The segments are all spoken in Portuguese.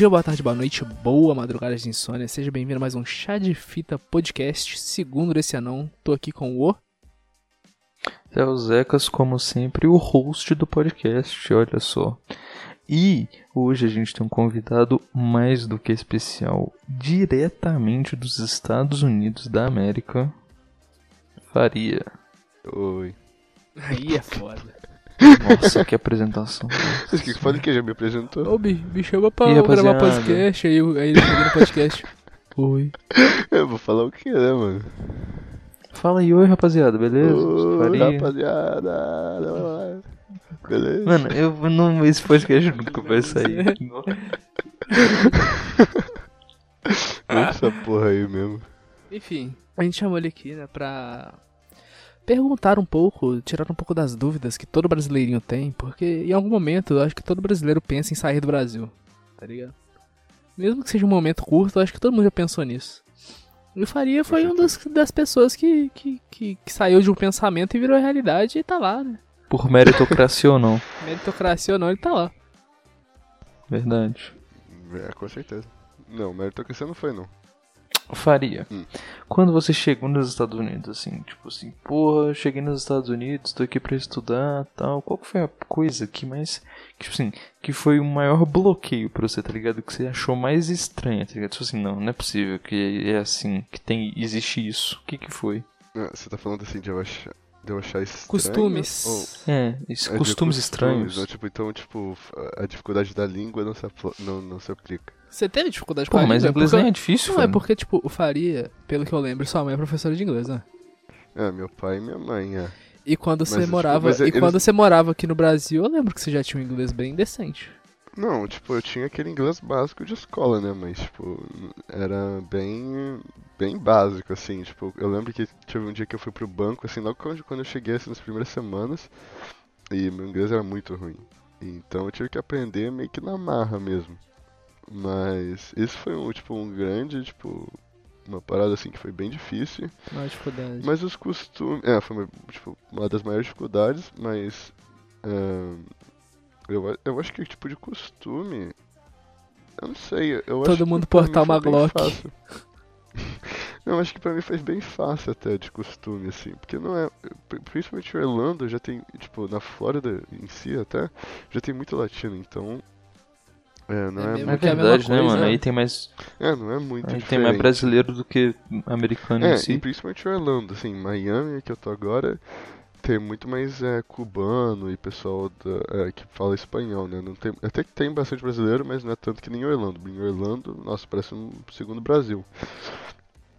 Bom dia, boa tarde, boa noite, boa madrugada de insônia. Seja bem-vindo a mais um Chá de Fita Podcast, segundo desse anão. Tô aqui com o... É o Zecas, como sempre, o host do podcast, olha só. E hoje a gente tem um convidado mais do que especial, diretamente dos Estados Unidos da América, Faria. Oi. Aí é foda. Nossa, que apresentação. Mas que foda que já me apresentou. Ô, Bi, me chama pra E, eu gravar rapaziada? podcast, aí, eu- aí ele chega no podcast. Oi. Eu vou falar o que, né, mano? Fala aí, oi rapaziada, beleza? Oi, Faria. rapaziada. Beleza? Mano, eu não. Esse podcast nunca vai sair. Essa porra aí mesmo. Enfim, a gente chamou ele aqui, né, pra perguntar um pouco, tirar um pouco das dúvidas que todo brasileirinho tem, porque em algum momento eu acho que todo brasileiro pensa em sair do Brasil, tá ligado? Mesmo que seja um momento curto, eu acho que todo mundo já pensou nisso. E o Faria foi um dos, das pessoas que, que, que, que saiu de um pensamento e virou realidade e tá lá, né? Por meritocracia ou não. Meritocracia ou não, ele tá lá. Verdade. É, com certeza. Não, meritocracia não foi, não. Faria. Hum. Quando você chegou nos Estados Unidos, assim, tipo assim, porra, cheguei nos Estados Unidos, tô aqui pra estudar tal. Qual que foi a coisa que mais. Que, tipo assim, que foi o maior bloqueio pra você, tá ligado? Que você achou mais estranha, tá ligado? Tipo assim, não, não é possível que é assim, que tem. Existe isso. O que que foi? Ah, Você tá falando assim de eu achar, de eu achar estranho? Costumes. Ou- É, esses é de costumes estranhos. Não, tipo, então, tipo, a dificuldade da língua não se, apl- não, não se aplica. Você teve dificuldade com Pô, a mas língua? inglês Porque- nem é difícil, Não, é porque, tipo, o Faria, pelo que eu lembro, sua mãe é professora de inglês, né? É, meu pai e minha mãe, é. E quando você tipo, morava, mas e eles- quando você morava aqui no Brasil, eu lembro que você já tinha um inglês bem decente. Não, tipo, eu tinha aquele inglês básico de escola, né? Mas, tipo, era bem, bem básico, assim. Tipo, eu lembro que teve um dia que eu fui pro banco, assim, logo quando, quando eu cheguei, assim, nas primeiras semanas, e meu inglês era muito ruim. Então eu tive que aprender meio que na marra mesmo. Mas isso foi, um, tipo, um grande, tipo, uma parada, assim, que foi bem difícil. É dificuldade. Mas os costumes. É, foi uma, tipo, uma das maiores dificuldades, mas. é, eu, eu acho que tipo de costume. Eu não sei. Eu Todo acho mundo que portar uma Glock. Não, acho que pra mim foi bem fácil até de costume, assim. Porque não é. pri- Principalmente Orlando já tem. Tipo, na Flórida em si até. Já tem muito latino, então. É, não É é, É muito. é verdade, né, mano? né? Aí tem mais. É, não é muito Aí tem diferente. mais brasileiro do que americano É, em si. e principalmente Orlando, assim, Miami, que eu tô agora, tem muito mais é, cubano e pessoal da- é, que fala espanhol, né? Não tem, até que tem bastante brasileiro, mas não é tanto que nem em Orlando. Em Orlando, nossa, parece um segundo Brasil.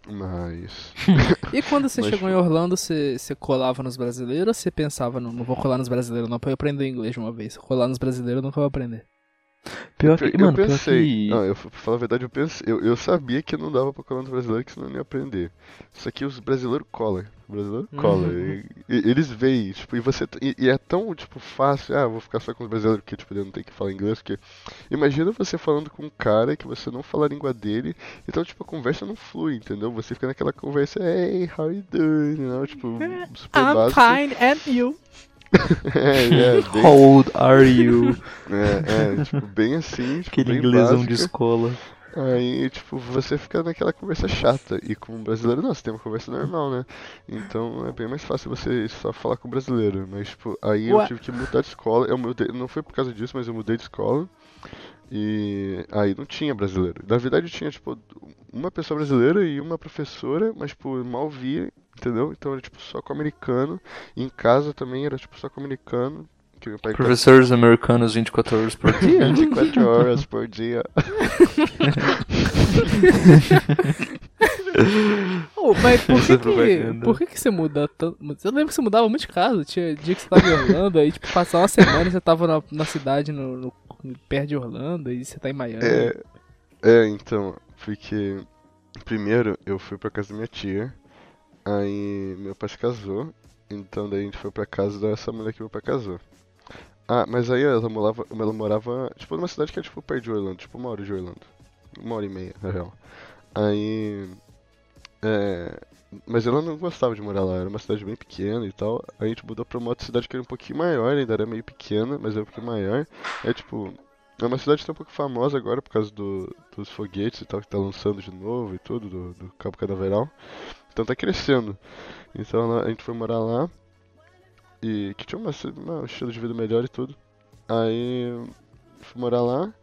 Mas. E quando você Mas, chegou em Orlando, você, você colava nos brasileiros ou você pensava, não, não vou colar nos brasileiros não, pra eu aprender inglês de uma vez. Colar nos brasileiros eu nunca vou aprender. Pior que, eu mano, pensei. que. Não, eu, pra falar a verdade, eu pensei. Eu, eu sabia que não dava pra colar nos brasileiros, que senão eu não ia aprender. Só que os brasileiros colam. Brasileiro cola. Uhum. E, e- eles veem, tipo, e você. E, e é tão, tipo, fácil. Ah, vou ficar só com os brasileiros, porque, tipo, ele não tem que falar inglês. Porque. Imagina você falando com um cara que você não fala a língua dele. Então, tipo, a conversa não flui, entendeu? Você fica naquela conversa, hey, how you doing? You know, tipo, super básico. and you? É, é, bem, How old are you? é, é, tipo, bem assim, tipo, Aquele bem inglesão básica. de escola. Aí, tipo, você fica naquela conversa chata. E com o brasileiro, não, você tem uma conversa normal, né? Então é bem mais fácil você só falar com o brasileiro. Mas, tipo, aí eu Ué. tive que mudar de escola. Eu mudei, não foi por causa disso, mas eu mudei de escola. E aí não tinha brasileiro. Na verdade tinha, tipo, uma pessoa brasileira e uma professora, mas, tipo, eu mal via, entendeu? Então era, tipo, só com americano. E em casa também era, tipo, só com americano. Que meu pai Professores americanos 24 horas por dia. 24 horas por dia. Oh, mas por que, que, por que, que você muda tanto? Eu lembro que você mudava muito de casa. Tinha dia que você tava em Orlando, aí tipo, passar uma semana e você tava na, na cidade no, no- perto de Orlando, e você tá em Miami. É, é, então, porque primeiro eu fui pra casa da minha tia, aí meu pai se casou, então daí a gente foi pra casa dessa mulher que meu pai casou. Ah, mas aí ela morava, ela morava, tipo, numa cidade que é tipo perto de Orlando, tipo uma hora de Orlando. Uma hora e meia, na real. Aí. É. Mas ela não gostava de morar lá, era uma cidade bem pequena e tal. A gente mudou pra uma outra cidade que era um pouquinho maior, ainda era meio pequena, mas era um pouquinho maior. É tipo. É uma cidade que tá um pouco famosa agora por causa do, dos foguetes e tal, que tá lançando de novo e tudo, do, do Cabo Canaveral. Então tá crescendo. Então a gente foi morar lá. E que tinha uma, uma- um estilo de vida melhor e tudo. Aí fui morar lá.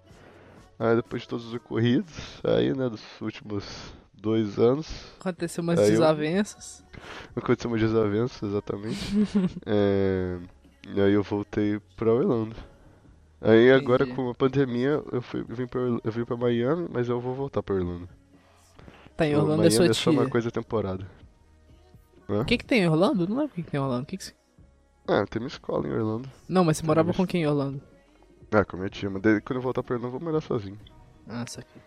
Aí depois de todos os ocorridos, aí né, dos últimos dois anos, Aconteceu umas Aí eu- desavenças. aconteceu uma desavença, exatamente. É, e aí eu voltei pra Orlando. Aí agora Entendi. com a pandemia eu, fui, eu, vim pra, eu vim pra Miami, mas eu vou voltar pra Orlando. Tá em Orlando é sua é só uma tia. coisa temporada. O que que tem em Orlando? Não lembro o que que tem em Orlando. O que que se- Ah, tem uma escola em Orlando. Não, mas você morava mas- com quem em Orlando? Ah, com a minha tia, mas daí, quando eu voltar pra Orlando eu vou morar sozinho. Ah, isso aqui.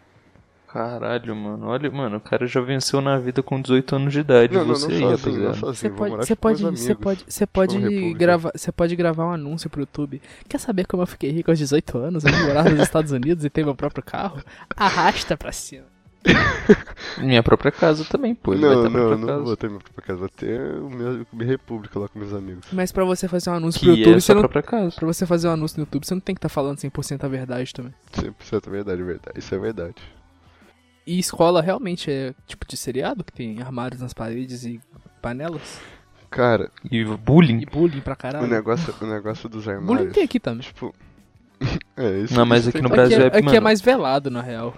Caralho, mano. Olha, mano, o cara já venceu na vida com 18 anos de idade. Não, não, não você aí, sozinho, não sozinho. Você pode, você tipo, pode, você amigos. pode, você pode gravar, você pode gravar um anúncio pro YouTube. Quer saber como eu fiquei rico aos 18 anos? Eu morar nos Estados Unidos e ter meu próprio carro? Arrasta pra cima. Minha própria casa também, pô. Ele vai Não, ter a não, não casa. vou ter minha própria casa, vou ter o meu, minha república lá com meus amigos. Mas pra você fazer um anúncio Que pro é YouTube, a você não, própria casa. pra você fazer um anúncio no YouTube, você não tem que estar falando 100% a verdade também. 100% verdade, verdade. Isso é verdade. E escola realmente é tipo de seriado que tem armários nas paredes e panelas? Cara, E bullying. E bullying pra o caralho. negócio, o negócio dos Bullying armários. tem aqui também. Tipo. é, isso Não, mas isso aqui no Brasil aqui é, é- aqui é mano. mais velado, na real.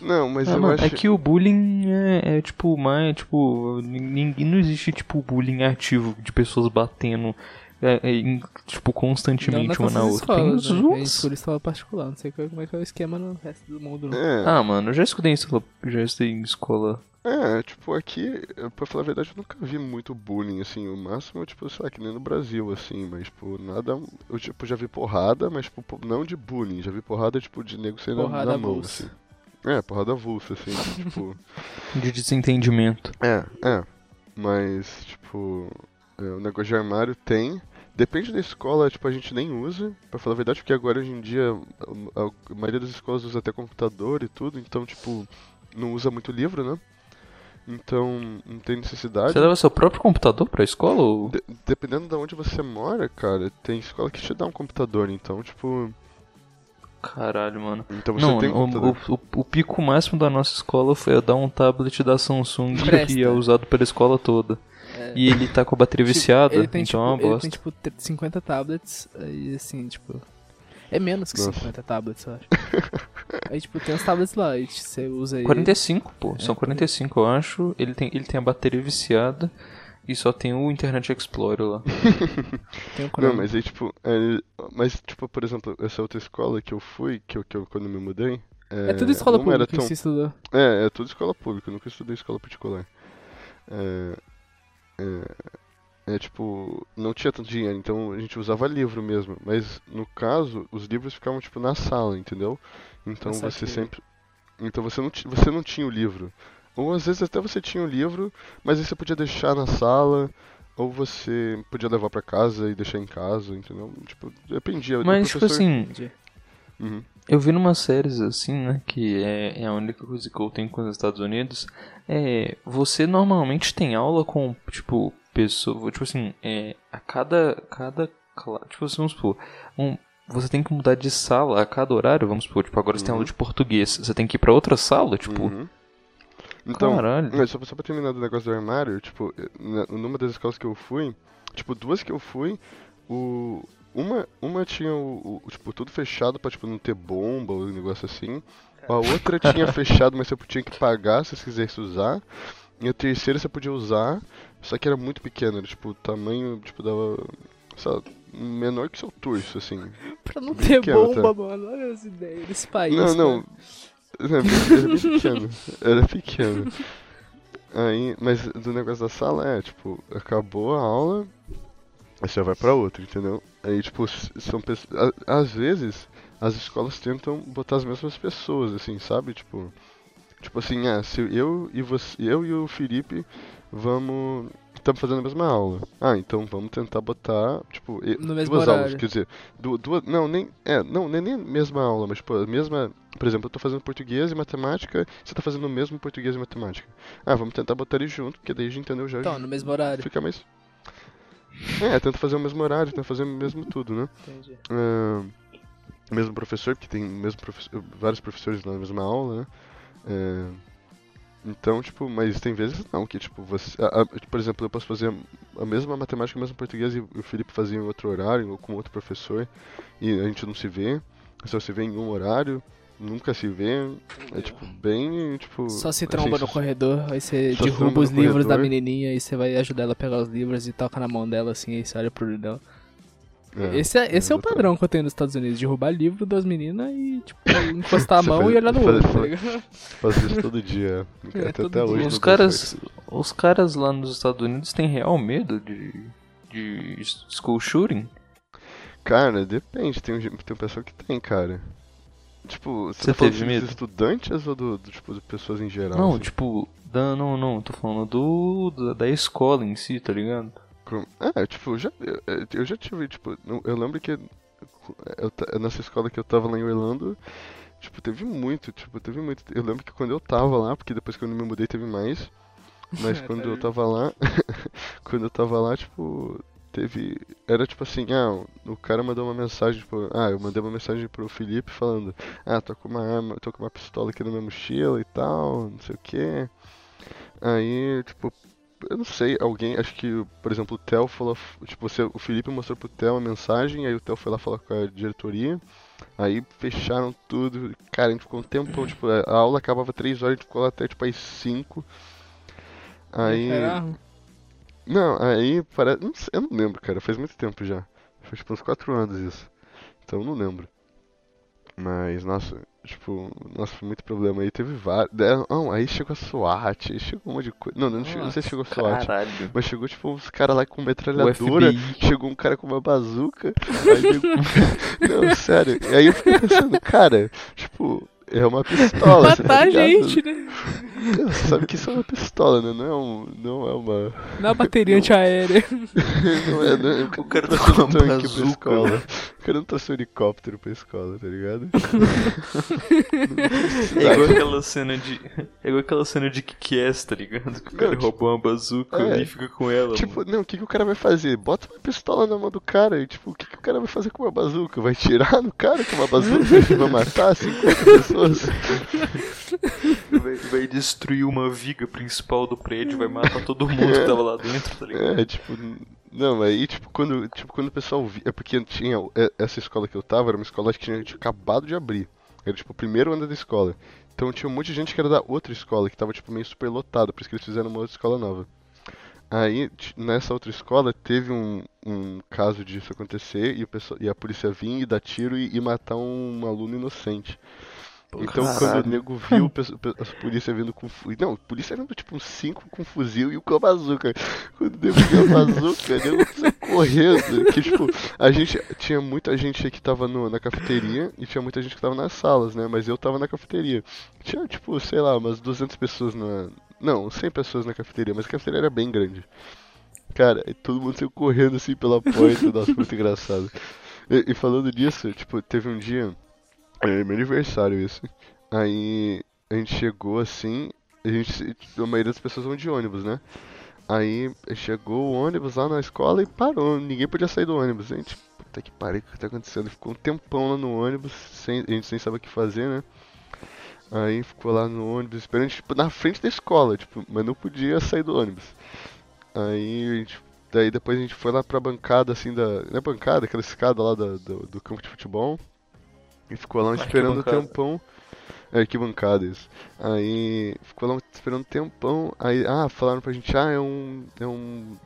Não, mas Ah, eu mano, acho. é que o bullying é, é, tipo mais, tipo, ninguém não existe tipo bullying ativo de pessoas batendo é, é, em, tipo Não constantemente nas uma na outra. Tem escolas, uns né? Uns- escolhe escola particular, não sei como é que é o esquema no resto do mundo. Não. É, Ah, mano, eu já estudei em escola, já estudei em escola. é, tipo, aqui, pra falar a verdade, eu nunca vi muito bullying, assim, o máximo, tipo, sei lá, que nem no Brasil, assim, mas, tipo, nada, eu, tipo, já vi porrada, mas, tipo, não de bullying, já vi porrada, tipo, de nego saindo na- mão, assim. É, porrada avulsa, assim, tipo, De desentendimento. é, é, mas, tipo, é, o negócio de armário tem, depende da escola, tipo, a gente nem usa, pra falar a verdade, porque agora, hoje em dia, a, maioria das escolas usa até computador e tudo, então, tipo, não usa muito livro, né? Então, não tem necessidade. Você leva seu próprio computador pra escola ou... De- dependendo de onde você mora, cara, tem escola que te dá um computador, então, tipo. Caralho, mano. Então você Não, tem um o, computador. o, o- o pico máximo da nossa escola foi eu dar um tablet da Samsung Presta. que é usado pela escola toda. É. E ele tá com a bateria viciada, Ele tem, então tipo, é uma ele bosta. tem tipo t- 50 tablets e assim, tipo. É menos que Nossa. 50 tablets, eu acho. aí, tipo, tem uns tablets lá, e você usa aí. 45, pô. São É, 45, eu acho. Ele tem, ele tem a bateria viciada e só tem o Internet Explorer lá. Tem um Não, mas aí, tipo. é, mas, tipo, por exemplo, essa outra escola que eu fui, que eu, que eu quando me mudei. É tudo escola não era pública que tão- você estudou. É, é tudo escola pública, eu nunca estudei escola particular. É, é, é tipo, não tinha tanto dinheiro, então a gente usava livro mesmo. Mas no caso, os livros ficavam tipo na sala, entendeu? Então você saquei. sempre. Então você não, ti- você não tinha o livro. Ou às vezes até você tinha o livro, mas aí você podia deixar na sala, ou você podia levar pra casa e deixar em casa, entendeu? Tipo, dependia. Mas, tipo professor- assim, Entendi. Uhum. eu vi numas séries assim, né? Que é, é a única coisa que eu tenho com os Estados Unidos. É. Você normalmente tem aula com, tipo, pessoa. Tipo assim, é. A cada. cada tipo assim, vamos supor. Um, você tem que mudar de sala a cada horário, vamos supor. Tipo, agora você tem Uhum. aula de português. Você tem que ir pra outra sala, tipo. Uhum. Então, Caralho. Mas só, só pra terminar do negócio do armário, tipo, numa das escolas que eu fui, tipo, duas que eu fui, o. Uma, uma tinha o, o- tipo, tudo fechado pra, tipo, não ter bomba ou um negócio assim. A outra tinha fechado, mas você tinha que pagar se você quisesse usar. E a terceira você podia usar, só que era muito pequena, era, tipo, o tamanho, tipo, dava, lá, menor que seu torso, assim. Pra não ter pequeno, bomba, tá? mano. Olha as ideias desse país. Não, não. cara. Era bem pequeno. Era pequeno. Aí, mas do negócio da sala é, tipo, acabou a aula, você vai pra outra, entendeu? Aí, tipo, são pessoas. Às vezes, as escolas tentam botar as mesmas pessoas, assim, sabe? Tipo. Tipo assim, ah, se eu e você, eu e o Felipe vamos. Estamos fazendo a mesma aula. Ah, então vamos tentar botar, tipo, No mesmo duas aulas, horário. quer dizer, du- duas, não, nem, é, não, nem, nem a mesma aula, mas, tipo, a mesma, por exemplo, eu tô fazendo português e matemática, você tá fazendo o mesmo português e matemática. Ah, vamos tentar botar eles junto, porque daí a gente entendeu já. Então, no mesmo horário. Fica mais... É, tenta fazer o mesmo horário, tenta fazer o mesmo tudo, né? Entendi. O mesmo professor, porque tem mesmo professor, vários professores na mesma aula, né? É, então, tipo, mas tem vezes não, que tipo, você. A, a, por exemplo, eu posso fazer a mesma matemática, o mesmo português e o Felipe fazia em outro horário ou com outro professor e a gente não se vê, só se vê em um horário, nunca se vê. É tipo, bem, tipo. Só se tromba assim, no corredor, aí você derruba os livros da corredor. menininha e você vai ajudar ela a pegar os livros e toca na mão dela assim, aí você olha pro dela. É, esse é, esse é o padrão que eu tenho nos Estados Unidos, derrubar livro das meninas e, tipo, encostar a mão faz- e olhar no faz- olho, tá faz- ligado? Faço isso todo dia. É, até, todo até dia. hoje. Os caras, os caras lá nos Estados Unidos têm real medo de, de school shooting? Cara, depende. Tem, um tem pessoa que tem, cara. Tipo, você, Você tá teve dos medo? estudantes ou do, do, tipo, de pessoas em geral? Não, assim? tipo, da, não, não, tô falando do da, da escola em si, tá ligado? Com- É, tipo, eu já, eu, eu já tive, tipo, eu lembro que eu, nessa escola que eu tava lá em Orlando, tipo, teve muito, tipo, teve muito. Eu lembro que quando eu tava lá, porque depois quando eu me mudei teve mais, mas quando tá eu tava lá, quando eu tava lá, tipo, teve, era tipo assim, ah, o cara mandou uma mensagem, tipo, ah, eu mandei uma mensagem pro Felipe falando, ah, tô com uma arma, tô com uma pistola aqui na minha mochila e tal, não sei o que. Aí, tipo, eu não sei, alguém, acho que, por exemplo, o Theo falou, tipo, você, o Felipe mostrou pro Theo uma mensagem, aí o Theo foi lá falar com a diretoria, aí fecharam tudo, cara, a gente ficou um tempão, tipo, a aula acabava 3 horas, a gente ficou lá até, tipo, às 5. Aí... Era- Não, aí parece. Não sei, eu não lembro, cara. Faz muito tempo já. Faz tipo uns 4 anos isso. Então eu não lembro. Mas, nossa, tipo, nossa, foi muito problema. Aí teve vários. Não, aí chegou a SWAT, aí chegou um monte de coisa. Não, não, chegou- não sei se chegou a SWAT. Caralho. Mas chegou tipo uns caras lá com metralhadora. Chegou um cara com uma bazuca. Aí Não, sério. E aí eu fiquei pensando, cara, tipo, é uma pistola. você tá Matar ligado? gente, né? Você sabe que isso é uma pistola, né? Não é, um, não é uma. Na bateria antiaérea. Não é, não é, O cara não tá trouxe com um tanque pra escola. velho. O cara não trouxe um helicóptero pra escola, tá ligado? É igual aquela cena de. É igual aquela cena de Kick-Ass, tá ligado? Que o cara Não, tipo- roubou uma bazuca É. e fica com ela. Tipo, mano. não, o que, que o cara vai fazer? Bota uma pistola na mão do cara e, tipo, o que, que o cara vai fazer com uma bazuca? Vai tirar no cara com uma bazuca e vai matar 50 pessoas? Vai, vai destruir uma viga principal do prédio, vai matar todo mundo que tava lá dentro, tá ligado? É, tipo, não, aí, tipo, quando, tipo, quando o pessoal via. É porque tinha. é, Essa escola que eu tava era uma escola que tinha, tinha acabado de abrir. Era, tipo, o primeiro ano da escola. Então tinha um monte de gente que era da outra escola, que tava, tipo, meio super lotado, por isso que eles fizeram uma outra escola nova. Aí, nessa outra escola, teve um, um caso disso acontecer e, o pessoal, e a polícia vir e dar tiro e, e matar um aluno inocente. Então, quando caralho. o nego viu o as polícia vindo com fuzil. Não, polícia vindo tipo uns 5 com fuzil e um com a bazuca. Quando o nego viu a bazuca, o nego saiu correndo. Que tipo, a gente. Tinha muita gente que tava no, na cafeteria e tinha muita gente que tava nas salas, né? Mas eu tava na cafeteria. Tinha tipo, sei lá, umas 200 pessoas na. Não, 100 pessoas na cafeteria, mas a cafeteria era bem grande. Cara, e todo mundo saiu correndo assim pela porta, nossa, muito engraçado. E, e falando disso, tipo, teve um dia. É meu aniversário isso. Aí a gente chegou assim, a gente, a maioria das pessoas vão de ônibus, né? Aí chegou o ônibus lá na escola e parou, ninguém podia sair do ônibus. A gente, puta que pariu, o que tá acontecendo? Ficou um tempão lá no ônibus, sem, a gente sem saber o que fazer, né? Aí ficou lá no ônibus esperando, tipo, na frente da escola, tipo, mas não podia sair do ônibus. Aí a gente, daí depois a gente foi lá pra bancada, assim, da. Não é bancada, aquela escada lá da- do, do campo de futebol. E ficou lá esperando um Arquibancada. tempão. É, que bancada isso. Aí ficou lá esperando um tempão. Aí, ah, falaram pra gente, ah, é um. É um.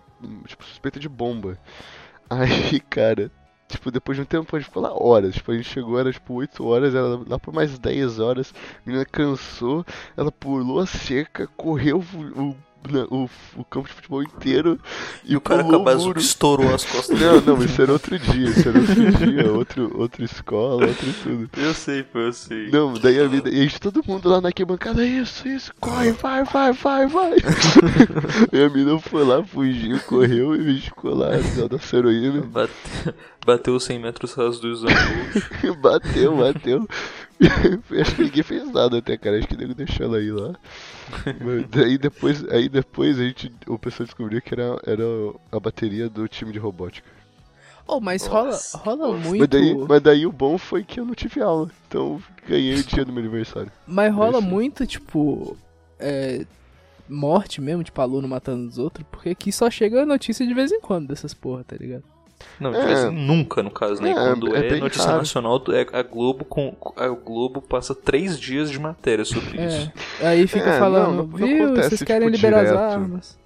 Tipo, suspeita de bomba. Aí, cara, tipo, depois de um tempo a gente ficou lá horas. Tipo, a gente chegou, era tipo 8 horas, era lá por mais 10 horas. A menina cansou, ela pulou a cerca, correu o, o, na- o, o campo de futebol inteiro E o cara com a muro. estourou as costas Não, não, isso era outro dia, isso era outro dia, outro, outra escola, outro tudo. Eu sei, pô, eu sei. Não, daí a vida. E a gente, todo mundo lá na arquibancada, isso, isso, corre, vai, vai, vai, vai. e a mina foi lá, fugiu, correu e a gente ficou lá, na nossa heroína. Bate- Bateu 100 metros rasos do Zambucho. bateu, bateu. Acho que ninguém fez nada até, cara. Acho que nego deixou ela aí lá. Mas daí depois, aí depois a gente, o pessoal descobriu que era, era a bateria do time de robótica. Oh, mas rola, Nossa. rola Nossa. muito. Mas daí, mas daí o bom foi que eu não tive aula. Então ganhei o dia do meu aniversário. Mas rola Esse. muito, tipo. É, morte mesmo, tipo, aluno matando os outros, porque aqui só chega notícia de vez em quando dessas porra, tá ligado? Não, de É. vez em nunca, no caso, né? É, Quando é é, notícia raro. nacional, é a Globo com a Globo passa três dias de matéria sobre isso. É. Aí fica É, falando, não, não- não viu, acontece, vocês querem tipo, liberar as direto. armas.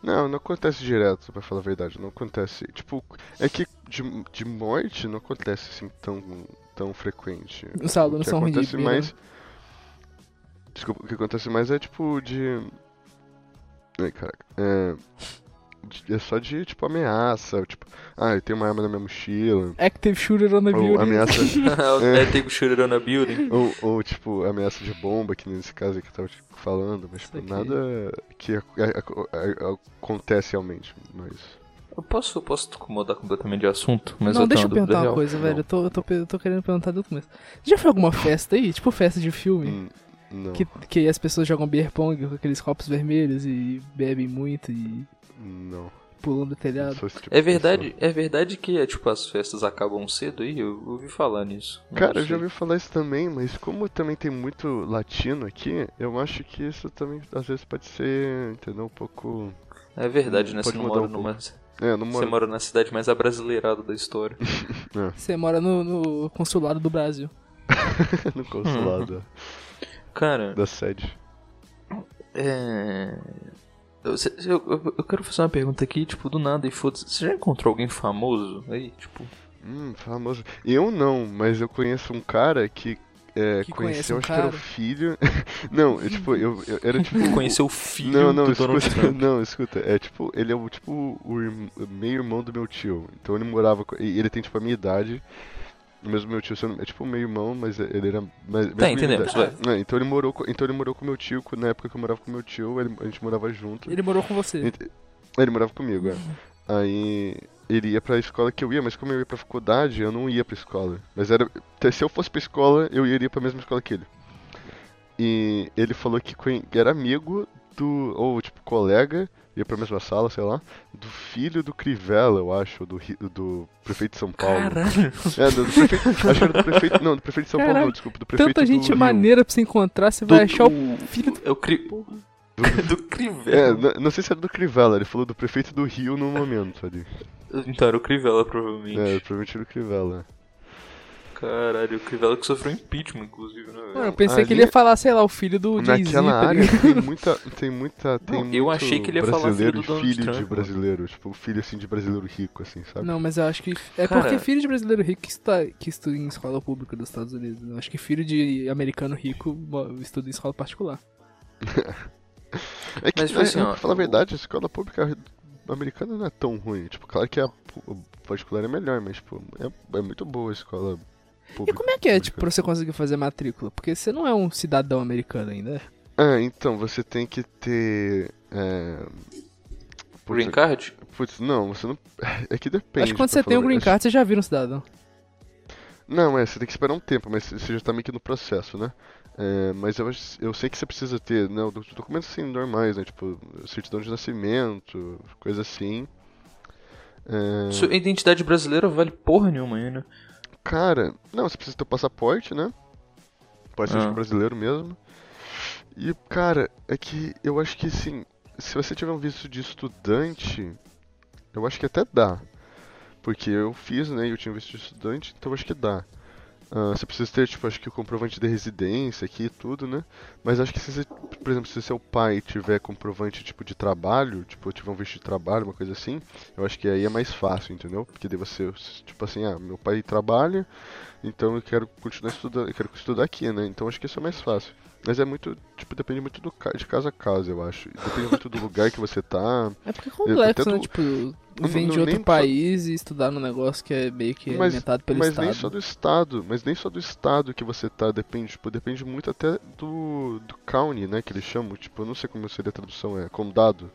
Não, não acontece direto, pra falar a verdade. Não acontece. Tipo, é que de, de morte não acontece assim tão, tão frequente. Os alunos O que são acontece mais. Desculpa, o que acontece mais é tipo de. Ai, caraca. É. É só de, tipo, ameaça. Tipo, ah, eu tenho uma arma na minha mochila. Active shooter on the Ou building. ameaça. é. tem o shooter on a building. ou, ou, tipo, ameaça de bomba, que nesse caso que eu tava tipo, falando. Mas, tipo, nada que ac- ac- ac- acontece realmente. Mas. Eu posso, posso te incomodar completamente de assunto, mas não, eu deixa eu perguntar uma coisa, Não. velho. Eu tô, eu, tô, eu tô querendo perguntar desde o começo. Já foi alguma festa aí? Tipo festa de filme? hum, não. Que, que as pessoas jogam beer pong com aqueles copos vermelhos e bebem muito e Não. pulam do telhado. Tipo É verdade, é verdade que é, tipo, as festas acabam cedo aí? Eu ouvi falar nisso. Não Cara, eu já ouvi falar isso também, mas como também tem muito latino aqui, eu acho que isso também às vezes pode ser, entendeu? Um pouco. É verdade, né? Você Pode não mudar mora um numa. É, não Você moro. mora na cidade mais abrasileirada da história. Você mora no, no consulado do Brasil. no consulado Cara, da sede. é. Eu, eu, eu- quero fazer uma pergunta aqui, tipo, do nada e foda-se. Você já encontrou alguém famoso aí? Tipo. Hum, famoso. Eu não, mas eu conheço um cara que. É, Que conhece conheceu, um acho que era o cara? filho. não, eu, tipo, eu, eu era tipo. Conheceu o filho Não, não, do Donald escuta, Trump. não, escuta, é tipo, ele é o tipo o meio irmão do meu tio. Então ele morava e ele tem tipo a minha idade. Mesmo meu tio é tipo meio irmão, mas ele era mesma Tá, entendemos. É, então ele morou com, então ele morou com meu tio, na época que eu morava com meu tio, ele- a gente morava junto. Ele morou com você. Ele morava comigo, é. Aí ele ia pra escola que eu ia, mas como eu ia pra faculdade, eu não ia pra escola. Mas era. Se eu fosse pra escola, eu iria pra mesma escola que ele. E ele falou que era amigo do. Ou tipo, colega, ia pra mesma sala, sei lá, do filho do Crivella, eu acho, do, do prefeito de São Paulo. Caralho. É, do, do prefeito. acho que era do prefeito. Não, do prefeito de São Paulo, Caralho, não, desculpa, do prefeito Tanta do gente Rio. maneira pra você encontrar, você Do- vai achar o do- filho do... É o cri... do É, Crivella. n- não sei se era do Crivella, ele falou do prefeito do Rio no momento ali. Então era o Crivella, provavelmente. É, provavelmente era o Crivella. Caralho, o Crivella que sofreu impeachment, inclusive, né? velho? Mano, eu pensei que ali- ele ia falar, sei lá, o filho do Jay-Z. Naquela tá área ligado? tem muita. Tem muita. Tem Não, eu achei que ele ia falar brasileiro filho do Donald filho Trump, de mano. brasileiro. Tipo, filho assim de brasileiro rico, assim, sabe? Não, mas eu acho que. É Cara- porque filho de brasileiro rico que estuda, que estuda em escola pública dos Estados Unidos. Eu acho que filho de americano rico estuda em escola particular. É que, Mas, tipo é, assim, ó, pra falar a verdade, a escola pública americana não é tão ruim. Tipo, claro que a pu- particular é melhor, mas, tipo, é, é muito boa a escola E pública. como é que é, tipo, americana. pra você conseguir fazer matrícula? Porque você não é um cidadão americano ainda. Ah, então, você tem que ter. É... putz, Green Card? Putz, não, você não. É que depende. acho que quando você tem o a green card, você já vira um cidadão. Não, é, você tem que esperar um tempo, mas você já tá meio que no processo, né? É, mas eu, eu sei que você precisa ter, né, os documentos assim, normais, né? Tipo, certidão de nascimento, coisa assim. É, Sua identidade brasileira vale porra nenhuma ainda. Cara, não, você precisa ter o passaporte, né? Pode ser Ah. brasileiro mesmo. E, cara, é que eu acho que, assim, se você tiver um visto de estudante, eu acho que até dá. Porque eu fiz, né, e eu tinha um visto de estudante, então eu acho que dá. Ah, você precisa ter, tipo, acho que o comprovante de residência aqui e tudo, né? Mas acho que se você, por exemplo, se seu pai tiver comprovante, tipo, de trabalho, tipo, tiver um visto de trabalho, uma coisa assim, eu acho que aí é mais fácil, entendeu? Porque daí você, tipo assim, ah, meu pai trabalha, então eu quero continuar estudando, eu quero estudar aqui, né? Então acho que isso é mais fácil. Mas é muito, tipo, depende muito do, ca- de casa a casa, eu acho. Depende muito do lugar que você tá. É porque é complexo, né? do- Tipo, não- vem não- de outro nem só- país e estudar num negócio que é meio que Mas- alimentado pelo mas Estado. nem só do estado, mas nem só do estado que você tá, depende, tipo, depende muito até do, do county, né, que eles chamam, tipo, eu não sei como seria a tradução, é condado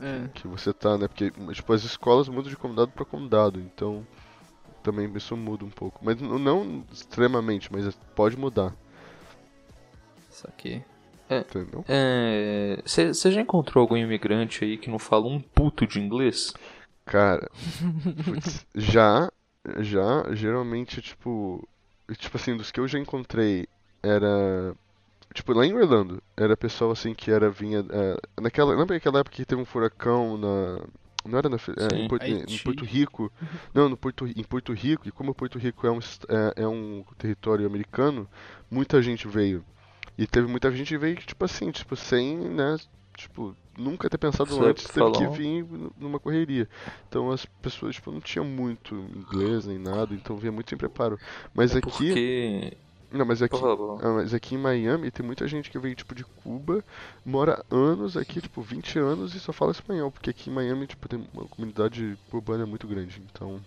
É. que você tá, né, porque, tipo, as escolas mudam de condado pra condado, então também isso muda um pouco, mas não extremamente, mas pode mudar, Isso aqui. entendeu? Você já encontrou algum imigrante aí que não fala um puto de inglês? Cara, putz, já, já, geralmente, tipo, tipo assim, dos que eu já encontrei, era, tipo, lá em Orlando, era pessoal assim que era, vinha, é, naquela, lembra aquela época que teve um furacão na, não era na, é, em. Porto, em. Porto Rico, não, no Porto, em Porto Rico, e como Porto Rico é um, é, é um território americano, muita gente veio, e teve muita gente que veio, tipo assim, tipo, sem, né, tipo, nunca ter pensado Você antes, teve que vir numa correria. Então as pessoas, tipo, não tinham muito inglês nem nada, então vinha muito sem preparo. Mas É aqui, porque. não, mas aqui, falar. ah, mas aqui em Miami tem muita gente que veio, tipo, de Cuba, mora anos aqui, tipo, 20 anos e só fala espanhol, porque aqui em Miami, tipo, tem uma comunidade urbana muito grande, então...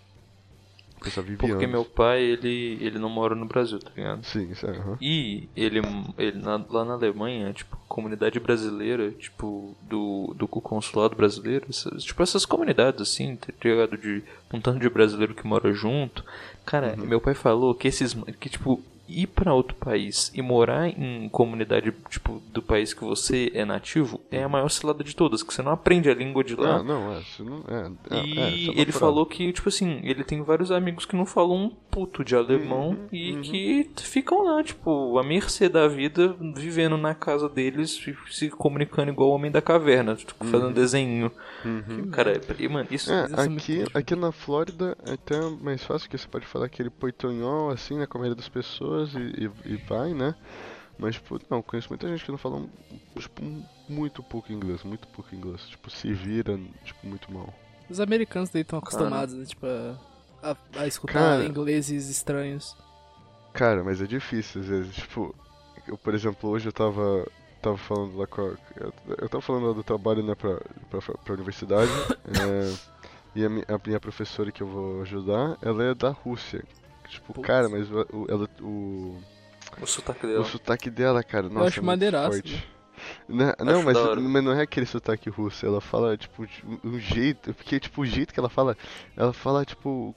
O pessoal vive Porque anos. meu pai, ele, ele não mora no Brasil, tá ligado? Sim, isso é. E ele, ele na- lá na Alemanha, tipo, comunidade brasileira, tipo, do, do consulado brasileiro, essas- tipo, essas comunidades assim, tá ligado? De um tanto de brasileiro que mora junto. Cara, meu pai falou que esses. que, tipo, ir pra outro país e morar em comunidade, tipo, do país que você é nativo é a maior cilada de todas, que você não aprende a língua de lá. Ah, não, é, não... É, é, E é, isso é ele falou que, tipo assim, ele tem vários amigos que não falam um puto de alemão Uhum, e que ficam lá, tipo, à mercê da vida, vivendo na casa deles, e se comunicando igual o Homem da Caverna, tipo, fazendo desenho. Cara, e, mano, isso. Uhum. É, isso é aqui, aqui na Flórida é até mais fácil, que você pode falar aquele portunhol, assim, né, com a maioria das pessoas e, e, e vai, né? Mas, tipo, não, conheço muita gente que não fala, tipo, muito pouco inglês, muito pouco inglês. Tipo, se vira, tipo, muito mal. Os americanos daí estão acostumados, né, tipo, a, a escutar Cara. ingleses estranhos. Cara, mas é difícil às vezes, tipo, eu, por exemplo, hoje eu tava, tava falando lá com a, eu, eu tava falando lá do trabalho, né, pra, pra, pra universidade, é, e a, mi- a minha professora que eu vou ajudar, ela é da Rússia. Tipo, Putz. cara, mas o, o- ela, o, O sotaque o dela. sotaque dela, cara, nossa, acho é muito maneiraço, forte. Né? Não, mas, da hora. mas não é aquele sotaque russo, ela fala, tipo, de um- jeito, porque, tipo, o jeito que ela fala, ela fala, tipo,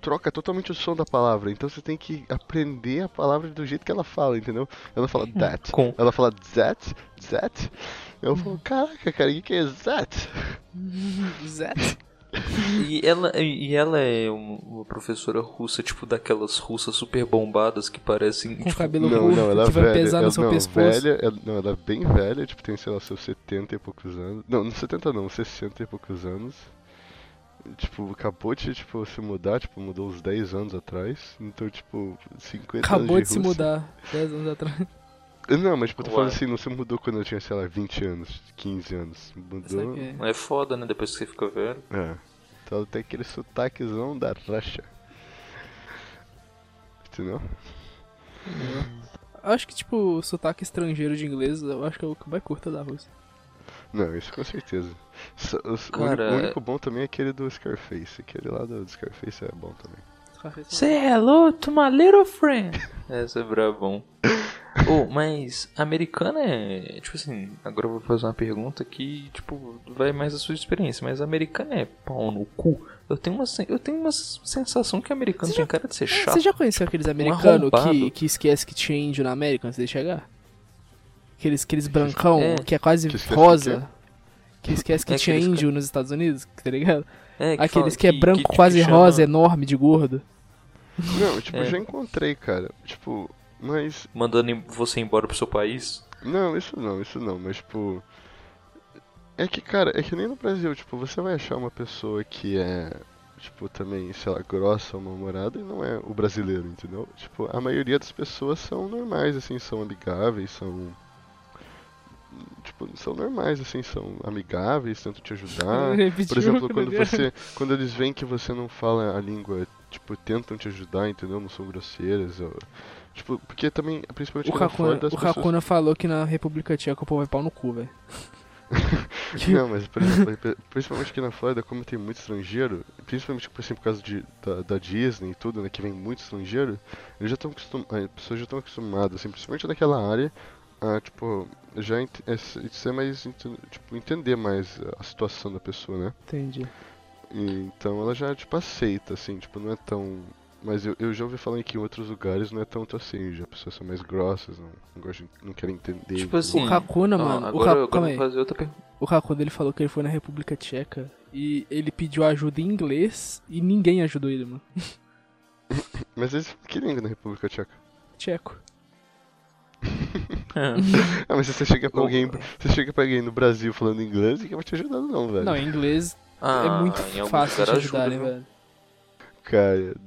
troca totalmente o som da palavra, então você tem que aprender a palavra do jeito que ela fala, entendeu? Ela fala that, Com. ela fala that, that, eu falo, caraca, cara, o que que é that? Zé? E ela, e ela é um- uma professora russa, tipo, daquelas russas super bombadas que parecem. Com tipo, cabelo Não, curto não, ela é que vai velha, pesar ela, no seu não, pescoço. velha, ela, não, ela é bem velha, tipo, tem, sei lá, seus 70 e poucos anos, não, não 70 não, 60 e poucos anos. Tipo, acabou de, tipo, se mudar, tipo, mudou uns 10 anos atrás. Então, tipo, 50 Acabou anos de se Rússia. mudar 10 anos atrás. Não, mas tipo, eu tô falando Uai. assim, não se mudou quando eu tinha, sei lá, 20 anos, 15 anos. Mudou. Sabe? É foda, né? Depois que você fica velho. É. Então tem aquele sotaquezão da racha. Entendeu? Acho que, tipo, sotaque estrangeiro de inglês, eu acho que é o que mais curta da Rússia. Não, isso com certeza. O- único- Cara, o único bom também é aquele do Scarface. Aquele lá do Scarface é bom também. Say hello to my little friend. Essa é brabão. Oh, mas americana é. Tipo assim, agora eu vou fazer uma pergunta que, tipo, vai mais da sua experiência, mas americana é pau no cu. Eu tenho uma, eu tenho uma sensação que americano tem cara de ser É, chato. Você já conheceu aqueles americanos que, arrombado. que esquece que tinha índio na América antes de chegar? Aqueles, aqueles brancão É. que é quase Que rosa. Que esquece que É tinha índio nos Estados Unidos, tá ligado? É, Aqueles que, é branco que- que quase chama- rosa, enorme, de gordo. Não, tipo, É. já encontrei, cara. Tipo, mas. Mandando você embora pro seu país. Não, isso não, isso não, mas tipo. É que, cara, é que nem no Brasil, tipo, você vai achar uma pessoa que é, tipo, também, sei lá, grossa ou mal-humorada e não é o brasileiro, entendeu? Tipo, a maioria das pessoas são normais, assim, são amigáveis, são. Tipo, são normais, assim, são amigáveis, tentam te ajudar. Por exemplo, quando você. Quando eles veem que você não fala a língua, tipo, tentam te ajudar, entendeu? Não são grosseiras. Ou, tipo, porque também, principalmente O na Hakuna, o pessoas- Hakuna falou que na República Tcheca o povo é pau no cu, velho. Não, mas por exemplo, pri- principalmente aqui na Flórida, como tem muito estrangeiro, principalmente por, exemplo, por causa de, da, da Disney e tudo, né, que vem muito estrangeiro, eles já estão acostumados, as pessoas já estão acostumadas, assim, principalmente naquela área, a, tipo, já ent é, se- ser mais, tipo, entender mais a situação da pessoa, né? Entendi. E, então ela já, tipo, aceita, assim, tipo, não é tão Mas eu, eu já ouvi falar que em outros lugares não é tanto assim, já pessoas são mais grossas, não, não, gostam, não querem entender. Tipo assim, O Kakuna, ó, mano. o Agora, agora calma eu aí. vou fazer outra. O Kakuna ele falou que ele foi na República Tcheca e ele pediu ajuda em inglês e ninguém ajudou ele, mano. Mas eles que língua na República Tcheca? Tcheco. Ah, mas se você chega pra alguém, você chega pra alguém no Brasil falando inglês, ninguém vai te ajudar não, velho. Não, em inglês Ah, é muito fácil de lugares ajudarem, ajuda, velho.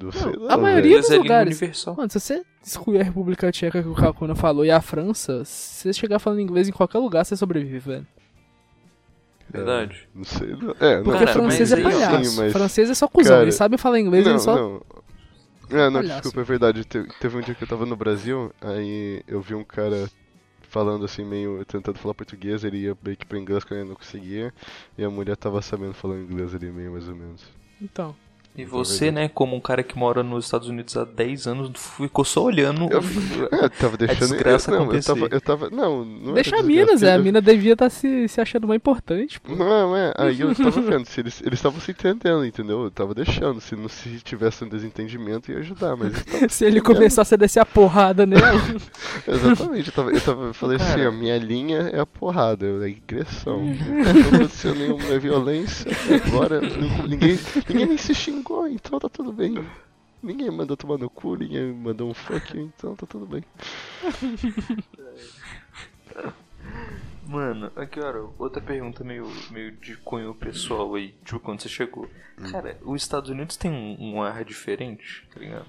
Não sei não, a maioria velho. Inglês é lugares. universal. Mano, se você excluir a República Tcheca que o Kakuna falou e a França, se você chegar falando inglês em qualquer lugar, você sobrevive, velho. Verdade. Não sei não. É, não, Porque Cara, francês é palhaço. sim, mas- Francês é só cuzão, Cara, eles sabem falar inglês, não, eles só... não. É, não, Palhaço. desculpa, é verdade. Te- Teve um dia que eu tava no Brasil, aí eu vi um cara falando assim, meio tentando falar português, ele ia meio que pro inglês quando ele não conseguia, e a mulher tava sabendo falar inglês ali meio mais ou menos. Então, E É você, né, como um cara que mora nos Estados Unidos há 10 anos, ficou só olhando. Eu, eu tava deixando. desgraça eu, não, eu acontecer. tava, eu tava. Não, não deixa era a Minas, desgraça, é. A eu- mina devia estar se, se achando mais importante, pô. Não, é, aí eu tava vendo, se eles estavam se entendendo, entendeu? Eu tava deixando, se não se tivesse um desentendimento ia ajudar, mas Se ele começasse a descer a porrada nela. Exatamente, eu, tava, eu tava, eu falei assim, Cara. ó, minha linha é a porrada, é a agressão. Não aconteceu nenhuma violência, agora ninguém, ninguém nem se xingou, então tá tudo bem. Ninguém mandou tomar no cu, ninguém mandou um fuck you, então tá tudo bem. Mano, aqui, olha, outra pergunta meio, meio de cunho pessoal aí, tipo, quando você chegou. Hum. Cara, os Estados Unidos tem um, um ar diferente, tá ligado?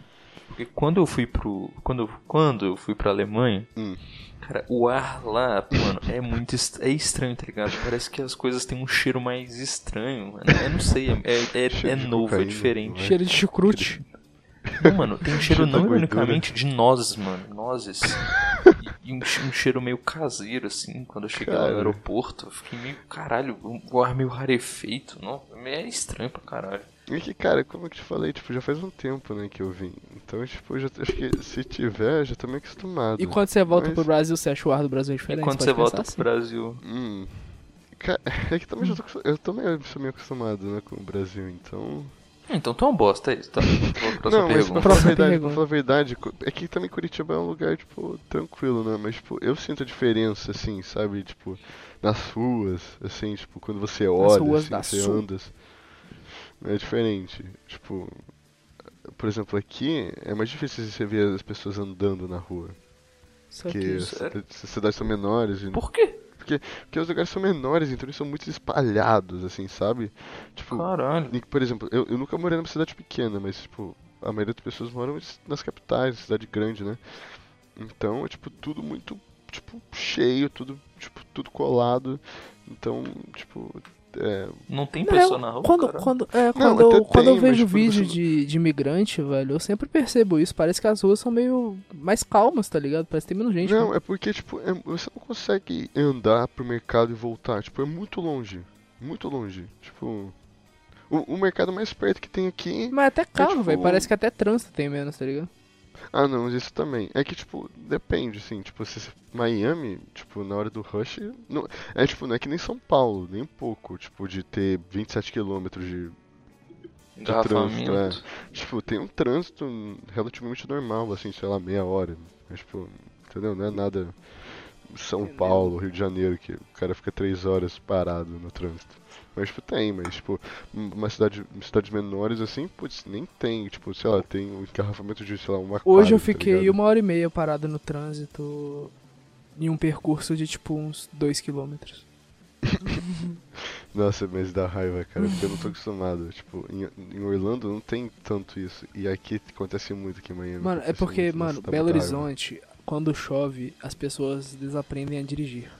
Porque quando eu fui pro. Quando, eu- quando eu fui pra Alemanha, Hum. cara, o ar lá, mano, é muito est- é estranho, tá ligado? Parece que as coisas têm um cheiro mais estranho, mano. Eu não sei, é, é, é, Cheiro é de novo, é diferente. não é? Cheiro de chucrute. Não, mano, tem um cheiro não gordura. ironicamente de nozes, mano. Nozes. E, e um, um cheiro meio caseiro, assim, quando eu cheguei lá no aeroporto. Eu fiquei meio, caralho, o ar meio rarefeito. Não, é estranho pra caralho. E que, cara, como eu te falei, tipo, já faz um tempo, né, que eu vim. Então, tipo, eu já, acho que se tiver, já tô meio acostumado. E quando você volta Mas- pro Brasil, você acha o ar do Brasil E diferente? quando pode você volta assim. pro Brasil. Hum. Ca- É que também já tô, eu também sou meio acostumado, né, com o Brasil, então... Então tu é um bosta, é isso, tá? Pra Não, mas pra pergunta. falar, a Próxima verdade, pra falar a verdade, é que também Curitiba é um lugar, tipo, tranquilo, né? Mas, tipo, eu sinto a diferença, assim, sabe? Tipo, nas ruas, assim, tipo, quando você olha, assim, você Sul. anda. É diferente. Tipo, por exemplo, aqui é mais difícil você ver as pessoas andando na rua. Só Porque que- as as cidades são menores. E, Por quê? porque os lugares são menores, então eles são muito espalhados, assim, sabe? Tipo, Caralho. Por exemplo, eu, eu nunca morei numa cidade pequena, mas, tipo, a maioria das pessoas moram nas capitais, cidade grande, né? Então, é, tipo, tudo muito, tipo, cheio, tudo, tipo, tudo colado. Então, tipo, é... Não tem Não, pessoa na rua, quando, cara. quando, é, Não, quando, eu, quando eu tem, vejo tipo, vídeo de, de imigrante, velho, eu sempre percebo isso. Parece que as ruas são meio mais calmas, tá ligado? Parece que tem menos gente. Não, né? é porque, tipo, é- você não consegue andar pro mercado e voltar. Tipo, é muito longe. Muito longe. Tipo, o, o mercado mais perto que tem aqui... Mas até carro, tipo- velho. Parece que até trânsito tem menos, tá ligado? Ah, não, mas isso também. É que, tipo, depende, assim, tipo, se Miami, tipo, na hora do rush, não, é tipo, não é que nem São Paulo, nem um pouco, tipo, de ter 27 quilômetros de, Engarrafamento. trânsito, tipo, tem um trânsito relativamente normal, assim, sei lá, meia hora, mas, tipo, entendeu? Não é nada São Entendeu. Paulo, Rio de Janeiro, que o cara fica três horas parado no trânsito. Mas, tipo, tem, mas, tipo, uma cidade, cidades menores, assim, putz, nem tem, tipo, sei lá, tem um engarrafamento de, sei lá, uma Hoje eu tá fiquei ligado? uma hora e meia parado no trânsito em um percurso de tipo uns 2 quilômetros. Nossa, mas dá raiva, cara, porque eu não tô acostumado. Tipo, em, em Orlando não tem tanto isso. E aqui acontece muito aqui em Miami. Mano, é porque, muito, mano, Belo raiva. Horizonte, quando chove, as pessoas desaprendem a dirigir.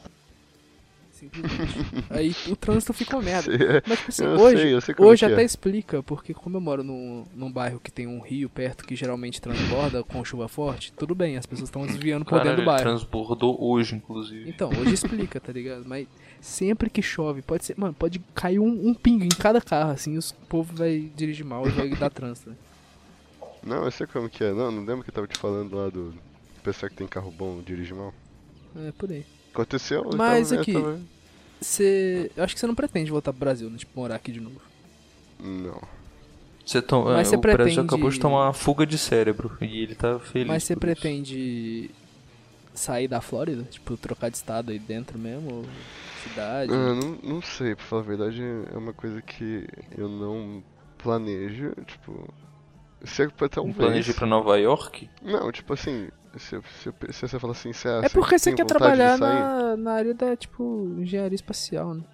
Simplesmente. Aí o trânsito fica uma merda. Sei, Mas, tipo assim, Eu hoje, sei, sei como hoje é. até explica, porque como eu moro num, num bairro que tem um rio perto que geralmente transborda com chuva forte, tudo bem, as pessoas estão desviando por dentro do bairro. transbordou hoje, inclusive. Então, hoje explica, tá ligado? Mas sempre que chove, pode ser, mano, pode cair um, um pingo em cada carro, assim, os o povo vai dirigir mal e vai dar trânsito. né? Não, eu sei como que é. Não, não lembro que eu tava te falando lá do pessoal que tem carro bom dirige mal. É, por aí. Aconteceu? eu Mas aqui- Você. Eu acho que você não pretende voltar pro Brasil, né? Tipo, morar aqui de novo. Não. Você tom... Mas é, você o Brasil pretende- acabou de tomar uma fuga de cérebro e ele tá feliz. Mas você por isso. pretende sair da Flórida? Tipo, trocar de estado aí dentro mesmo? Ou cidade? Ah, não, não sei, pra falar a verdade, é uma coisa que eu não planejo, tipo. Se é pra Um talvez. planejo ir pra Nova York? Não, tipo assim, se, se, se você fala assim, se, ah, é porque você quer trabalhar na, na área da, tipo, engenharia espacial, né?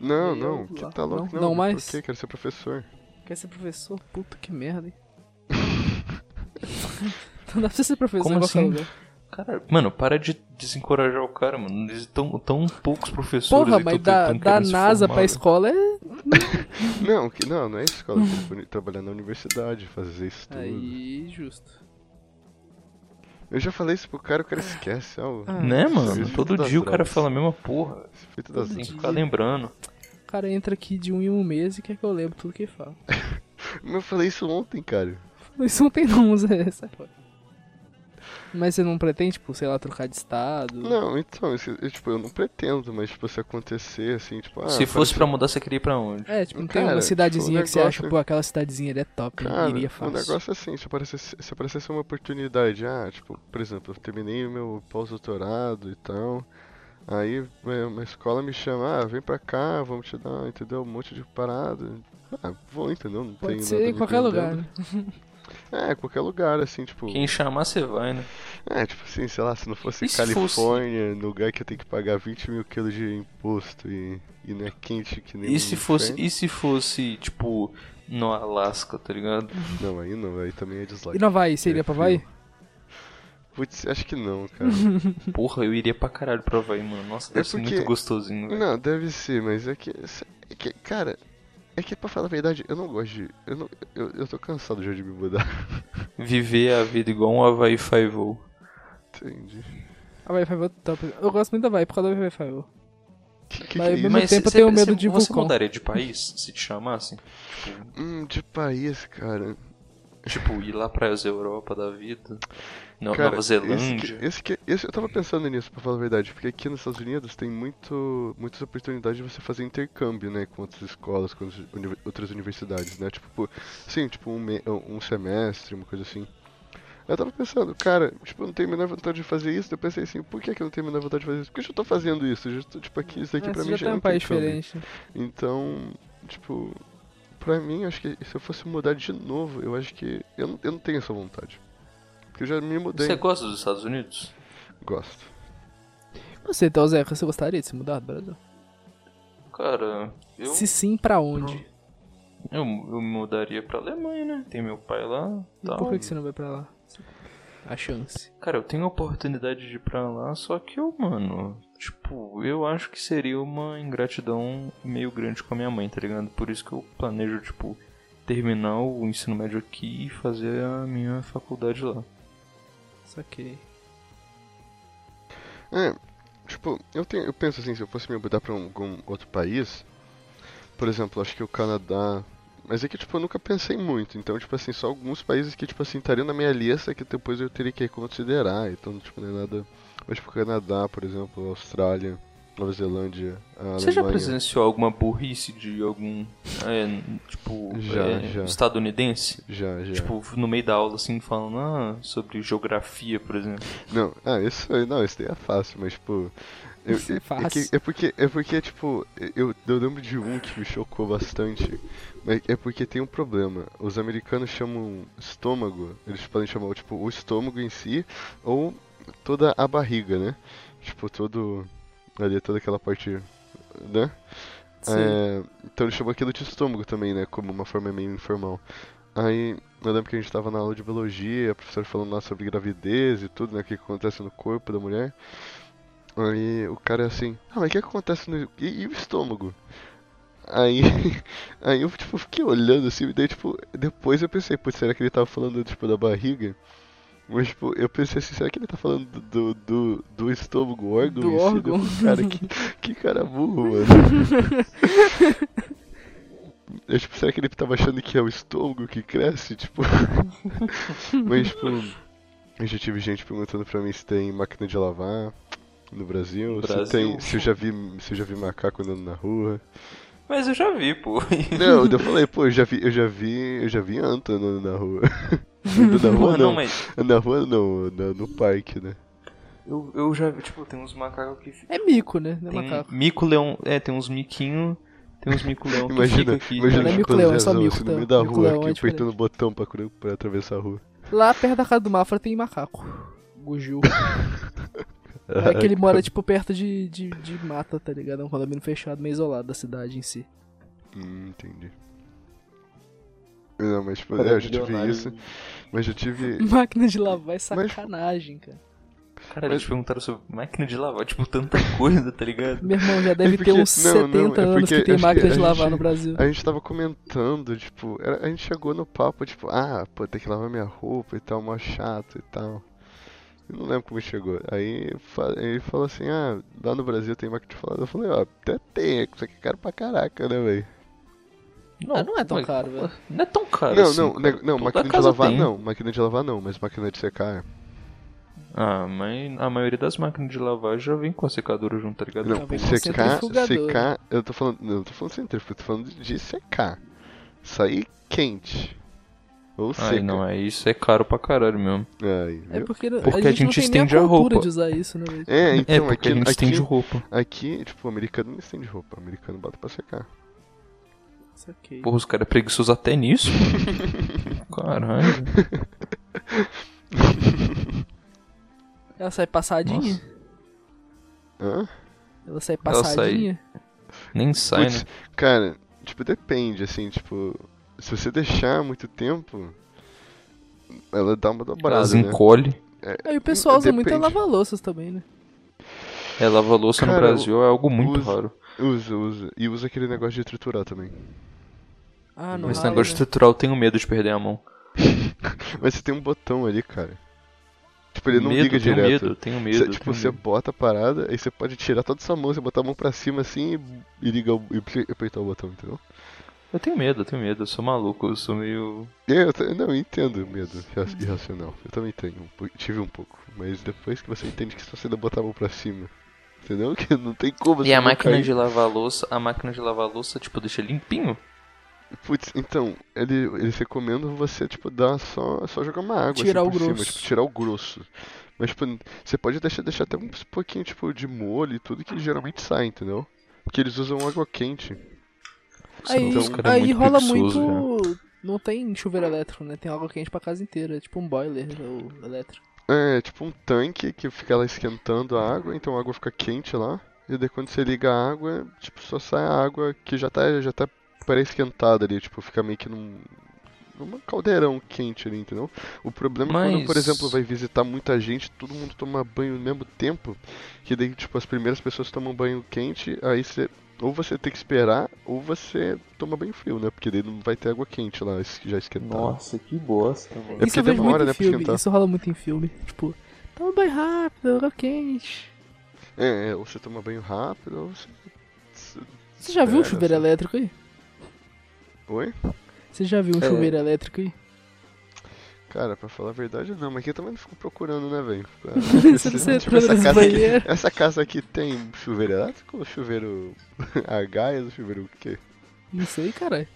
Não, não, que lá. tá louco, Não? não. Não mais? Por quê? Quero ser professor. Quer ser professor? Puta que merda, hein? Não dá pra você ser professor Como em qualquer assim? lugar. Cara, mano, para de desencorajar o cara, mano. Tão, tão poucos professores. Porra, mas da, da NASA formar, pra escola é. Não, que, não, não é escola, eu quero trabalhar na universidade, fazer estudo. Aí, justo. Eu já falei isso pro cara, o cara esquece, ó. Ah, Né, mano? Todo dia o cara fala a mesma porra. Esse efeito das Tem que ficar lembrando. O cara entra aqui de um em um mês e quer que eu lembre tudo que ele fala. Mas eu falei isso ontem, cara. Isso não tem não, Zé. sai fora. Mas você não pretende, tipo, sei lá, trocar de estado? Não, então, isso- eu, tipo, eu não pretendo, mas tipo, se acontecer, assim, tipo, ah, Se fosse apareceu- pra mudar, você queria ir pra onde? É, tipo, não tem Cara, uma cidadezinha tipo, que você acha, negócio- pô, aquela cidadezinha ali é top, Cara, iria o fácil. negócio é assim, se aparecesse, se aparecesse uma oportunidade, ah, tipo, por exemplo, eu terminei o meu pós-doutorado e tal, aí é, uma escola me chama, ah, vem pra cá, vamos te dar, entendeu, um monte de parada. Ah, vou, entendeu, não Pode tenho ser nada em qualquer lugar, né? É, qualquer lugar, assim, tipo, Quem chamar, você vai, né? é, tipo assim, sei lá, se não fosse se fosse- Califórnia, no lugar que eu tenho que pagar 20 mil quilos de imposto e, e não é quente que nem E se fosse, e se fosse, tipo, no Alasca, tá ligado? Não, aí não, aí também é dislike. E não vai, você iria É pra vai? Putz, acho que não, cara. Porra, eu iria pra caralho pra Havaí, mano. Nossa, deve É ser porque- muito gostosinho, velho. Não, deve ser, mas é que, é que. Cara, é que pra falar a verdade, eu não gosto de. Eu, não, eu, eu tô cansado já de me mudar. Viver a vida igual um Havaí Five-O. Entendi. A Vai Five é top. Eu gosto muito da Vai por causa da Vai Five. Que, que, Mas que é mesmo tempo eu tenho medo de você vulcão. mudaria de país se te chamassem? Tipo, Hum, de país, cara. tipo, ir lá pra Europa da vida? Não, Cara, Nova Esse, Zelândia? que- esse, que- esse- eu tava pensando nisso, pra falar a verdade, porque aqui nos Estados Unidos tem muito, muitas oportunidades de você fazer intercâmbio, né, com outras escolas, com outras uni- outras universidades, né, tipo, pô, sim, tipo um, me- um semestre, uma coisa assim. Eu tava pensando, cara, tipo, eu não tenho a menor vontade de fazer isso, eu pensei assim, por que, que eu não tenho a menor vontade de fazer isso? Porque eu já tô fazendo isso, eu já tô, tipo, aqui, isso aqui É, pra mim já já tá é um país diferente. Então, tipo, pra mim, acho que se eu fosse mudar de novo, eu acho que eu não, eu não tenho essa vontade. Porque eu já me mudei. Você gosta dos Estados Unidos? Gosto. Você, então, Zé, você gostaria de se mudar do Brasil? Cara, eu, Se sim, pra onde? eu, eu mudaria pra Alemanha, né? Tem meu pai lá E tal. por que, que você não vai pra lá? A chance. Cara, eu tenho a oportunidade de ir pra lá, só que eu, mano, tipo, eu acho que seria uma ingratidão meio grande com a minha mãe, tá ligado? Por isso que eu planejo, tipo, terminar o ensino médio aqui e fazer a minha faculdade lá. Saquei. É, tipo, eu, tenho, eu penso assim, se eu fosse me mudar pra um- algum outro país, por exemplo, acho que o Canadá. Mas é que, tipo, eu nunca pensei muito. Então, tipo assim, só alguns países que, tipo assim, estariam na minha lista que depois eu teria que considerar. Então, tipo, não é nada. Mas, tipo, Canadá, por exemplo, Austrália, Nova Zelândia, a Você já presenciou alguma burrice de algum, é, tipo, Já, é, já. estadunidense? Já, já. Tipo, no meio da aula, assim, falando ah, sobre geografia, por exemplo. Não, ah, isso aí, não, isso daí é fácil, mas, tipo. Eu, Isso é é, fácil. que- é porque, é porque, tipo, eu, eu lembro de um que me chocou bastante. Mas é porque tem um problema. Os americanos chamam estômago, eles podem chamar, tipo, o estômago em si, ou toda a barriga, né? Tipo, todo. Ali, toda aquela parte. né? É, então eles chamam aquilo de estômago também, né? Como uma forma meio informal. Aí eu lembro que a gente tava na aula de biologia, a professora falando lá sobre gravidez e tudo, né? O que acontece no corpo da mulher. Aí o cara é assim, ah, mas o que acontece no. E, e o estômago? Aí, aí eu tipo, fiquei olhando assim, e daí tipo, depois eu pensei, putz, será que ele tava falando tipo da barriga? Mas tipo, eu pensei assim, será que ele tá falando do, do, do estômago, órgão? Do si? órgão. Cara, que, que cara burro, mano. Eu, tipo, será que ele tava achando que é o estômago que cresce? Tipo. Mas, tipo. Eu já tive gente perguntando pra mim se tem máquina de lavar no Brasil, Brasil. se tem. Se eu já vi. Se eu já vi macaco andando na rua. Mas eu já vi, pô. Não, eu falei, pô, eu já vi, eu já vi, eu já vi anta andando na rua. Na rua não, não, mas na rua não, na- no parque, né? eu, eu já vi, tipo, tem uns macacos que É mico, né? Não é Tem macaco. mico-leão, é, tem uns miquinho, tem uns mico-leão que Imagina, fica aqui. imagina Não é mico-leão, é só Zezão, mico, assim, tá? no meio da rua, é aqui, apertando diferente. o botão pra, pra atravessar a rua. Lá perto da casa do Mafra tem macaco. Gugil. É que ele mora, tipo, perto de, de, de mata, tá ligado? É um condomínio fechado, meio isolado da cidade em si. Hum, entendi. Não, mas tipo, é, eu já tive isso, mas já tive... Máquina de lavar é sacanagem, cara. Cara, eles perguntaram sobre máquina de lavar, tipo, tanta coisa, tá ligado? Meu irmão já deve porque- ter uns não, 70 não, é anos que tem que máquina a de lavar gente- no Brasil. A gente tava comentando, tipo, a gente chegou no papo, tipo, ah, pô, tem que lavar minha roupa e tal, mó chato e tal. Eu não lembro como chegou. Aí ele falou assim, ah, lá no Brasil tem máquina de lavar. Eu falei, ó, até tem, isso aqui é caro pra caraca, né, velho? Ah, não é tão mas- caro, velho. Não é tão caro Não, assim, não, cara. ne- não, Toda máquina de lavar tem. não, máquina de lavar não, mas máquina de secar é. Ah, mas a maioria das máquinas de lavar já vem com a secadora junto, tá ligado? Não, secar, secar, eu tô falando, não, eu tô falando centrífugo, eu tô falando de secar. Sair quente. Ou seca. Ai, não, é isso é caro pra caralho mesmo. Aí, É? Porque, Porque a a gente, não gente tem nem a estende a cultura roupa. de usar isso, né, velho? É, então, é, porque aqui, a gente aqui, estende roupa. aqui, tipo, o americano não estende roupa, o americano bota pra secar. Saquei. Porra, os caras é preguiçoso até nisso? Caralho. Ela sai passadinha? Nossa. Hã? Ela sai Ela sai- passadinha? Nem sai, Putz, né? cara, tipo, depende, assim, tipo, se você deixar muito tempo, ela dá uma dobrada, Elas né? encolhe. Aí o pessoal usa muito a Depende. lava-louças também, né? É, lava louça no Brasil é algo muito usa- raro. Usa, usa. E usa aquele negócio de triturar também. Ah, não Mas esse negócio né? estrutural eu tenho medo de perder a mão. Mas você tem um botão ali, cara. Tipo, ele não medo, liga tenho direto. medo, tenho medo. Cê, tipo, tenho você medo. bota a parada, aí você pode tirar toda a sua mão, você botar a mão pra cima assim e, e ligar e apertar o botão, entendeu? Eu tenho medo, eu tenho medo. Eu sou maluco, eu sou meio. É, Eu, te- não, eu entendo medo irra- irracional. Eu também tenho, um tive um pouco. Mas depois que você entende que se você ainda botar a mão pra cima, entendeu? Que não tem como E a máquina cair. de lavar louça, a máquina de lavar louça, tipo, deixa limpinho? Putz, então, ele, eles recomendam você, tipo, dar só, só jogar uma água Tirar assim o por cima, grosso. tipo, tirar o grosso. Mas, tipo, você pode deixar, deixar até um pouquinho, tipo, de molho e tudo que geralmente sai, entendeu? Porque eles usam água quente. Aí, Então, cara é aí muito rola preguiçoso, muito. Não tem chuveiro elétrico, né? Tem água quente pra casa inteira. É tipo um boiler ou elétrico. É, tipo um tanque que fica lá esquentando a água, então a água fica quente lá. E daí quando você liga a água, tipo, só sai a água que já tá, já tá pré-esquentada ali, tipo, fica meio que num. num caldeirão quente ali, entendeu? O problema é quando, por Mas- exemplo, vai visitar muita gente, todo mundo toma banho no mesmo tempo, que daí, tipo, as primeiras pessoas tomam banho quente, aí você. Ou você tem que esperar, ou você toma banho frio, né? Porque daí não vai ter água quente lá, já esquentada. que bosta, mano. É isso porque demora, né, em pra filme. esquentar. Isso rola muito em filme. Tipo, toma banho rápido, água quente. É, é, ou você toma banho rápido, ou você. Você já viu um chuveiro sabe? elétrico aí? Oi? Você já viu um É. chuveiro elétrico aí? Cara, pra falar a verdade, não, mas aqui eu também não fico procurando, né, velho? Tipo, essa casa, aqui, essa casa aqui tem chuveiro elétrico ou chuveiro a gás ou chuveiro o quê? Não sei, caralho.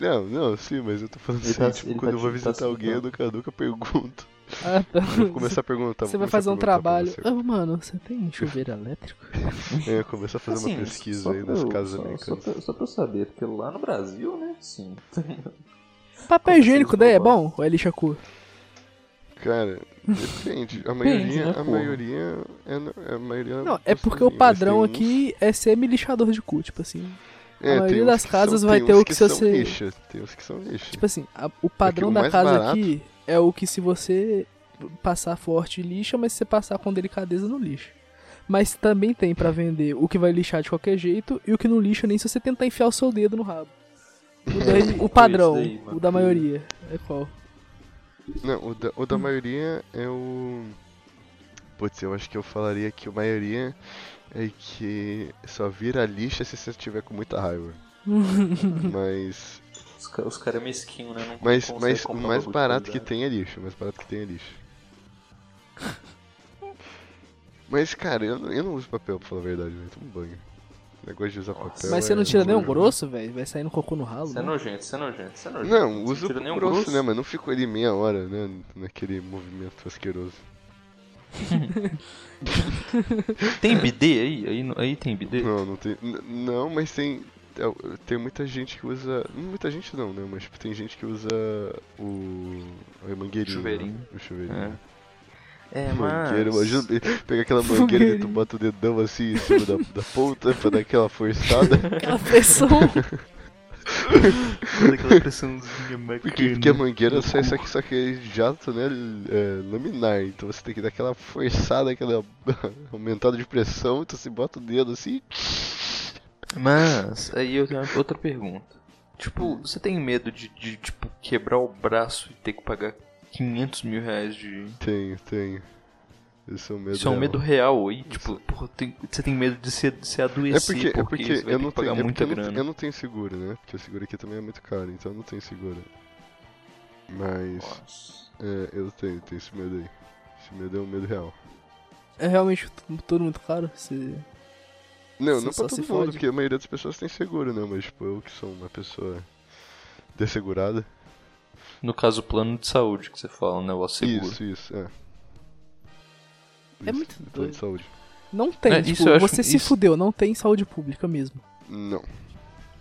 Não, não, sim, mas eu tô falando Ele assim, tá- tipo, quando tá eu vou te- tá visitar alguém, eu nunca, nunca pergunto. Ah, tá. Eu vou começar a perguntar. Você vai fazer um trabalho. Ah, mano, você tem chuveiro elétrico? É, começar a fazer Assim, uma pesquisa aí pra nas eu- casas só, americanas. Só pra, só pra eu saber, porque lá no Brasil, né? Sim. Papel Como higiênico daí é bom ou é lixa cu? Cara, depende. A Depende, maioria, né, a porra? maioria é, é a maioria Não, é porque o padrão uns- aqui é semi-lixador de cu, tipo assim. É, maioria tem uns das que casas são- vai tem ter uns o que se são você- lixa, Tem uns que são lixo. Tipo assim, a- o padrão o da casa barato- aqui é o que se você passar forte lixa, mas se você passar com delicadeza não lixa. Mas também tem pra vender o que vai lixar de qualquer jeito e o que não lixa nem se você tentar enfiar o seu dedo no rabo. O, daí- o padrão, daí, o da maioria. É qual? Não, o da, o da maioria é o. Putz, eu acho que eu falaria que a maioria é que só vira lixa se você estiver com muita raiva. mas. Os, os caras é mesquinho, né? Não Mas, mas o comprar mais barato que tem é lixo. O mais barato que tem é lixo. Mas, cara, eu, não- eu não uso papel pra falar a verdade, velho. Tomo banho. Negócio de usar papel. Mas você é não tira nem um horrível. grosso, velho? Vai sair no cocô no ralo, Isso é né? nojento, isso é nojento, isso é nojento. Não, usa tira nem o um grosso, né? Mas não ficou ali meia hora, né? Naquele movimento asqueroso. Tem bidê aí? Aí, aí tem bidê? Não, não tem. n- Não, mas tem. é, Tem muita gente que usa. não Muita gente não, né? Mas tipo, tem gente que usa o. A mangueirinha. Chuveirinho. né? O chuveirinho. É, Mangueira, mas... imagina pegar aquela mangueira e tu bota o dedão assim em cima da, da ponta pra dar aquela forçada. Aquela pressão. Aquela pressãozinha bacana. Porque, porque a mangueira sai só que, só que é jato, né? É, laminar. Então você tem que dar aquela forçada, aquela aumentada de pressão, então você bota o dedo assim. Mas, aí eu tenho outra pergunta. Tipo, você tem medo de, de, tipo, quebrar o braço e ter que pagar 500 mil reais de... Tem, tem. Isso é um medo. Isso é um real. medo real aí? Tipo, porra, tem- você tem medo de se, de se É adoecer porque, é porque, porque você vai eu ter não que pagar tenho, é muita porque eu não, grana. eu não tenho seguro, né? Porque o seguro aqui também é muito caro, então eu não tenho seguro. Mas Nossa. é, eu tenho, tenho esse medo aí. Esse medo é um medo real. É realmente t- tudo muito caro? Você... Não, não pra todo mundo, fode. porque a maioria das pessoas tem seguro, né? Mas tipo, eu que sou uma pessoa dessegurada. No caso, o plano de saúde que você fala, né? O seguro. Isso, isso, é. É Isso, muito plano doido. de saúde. Não tem, É, tipo, isso eu acho- você se isso- fudeu, não tem saúde pública mesmo. Não.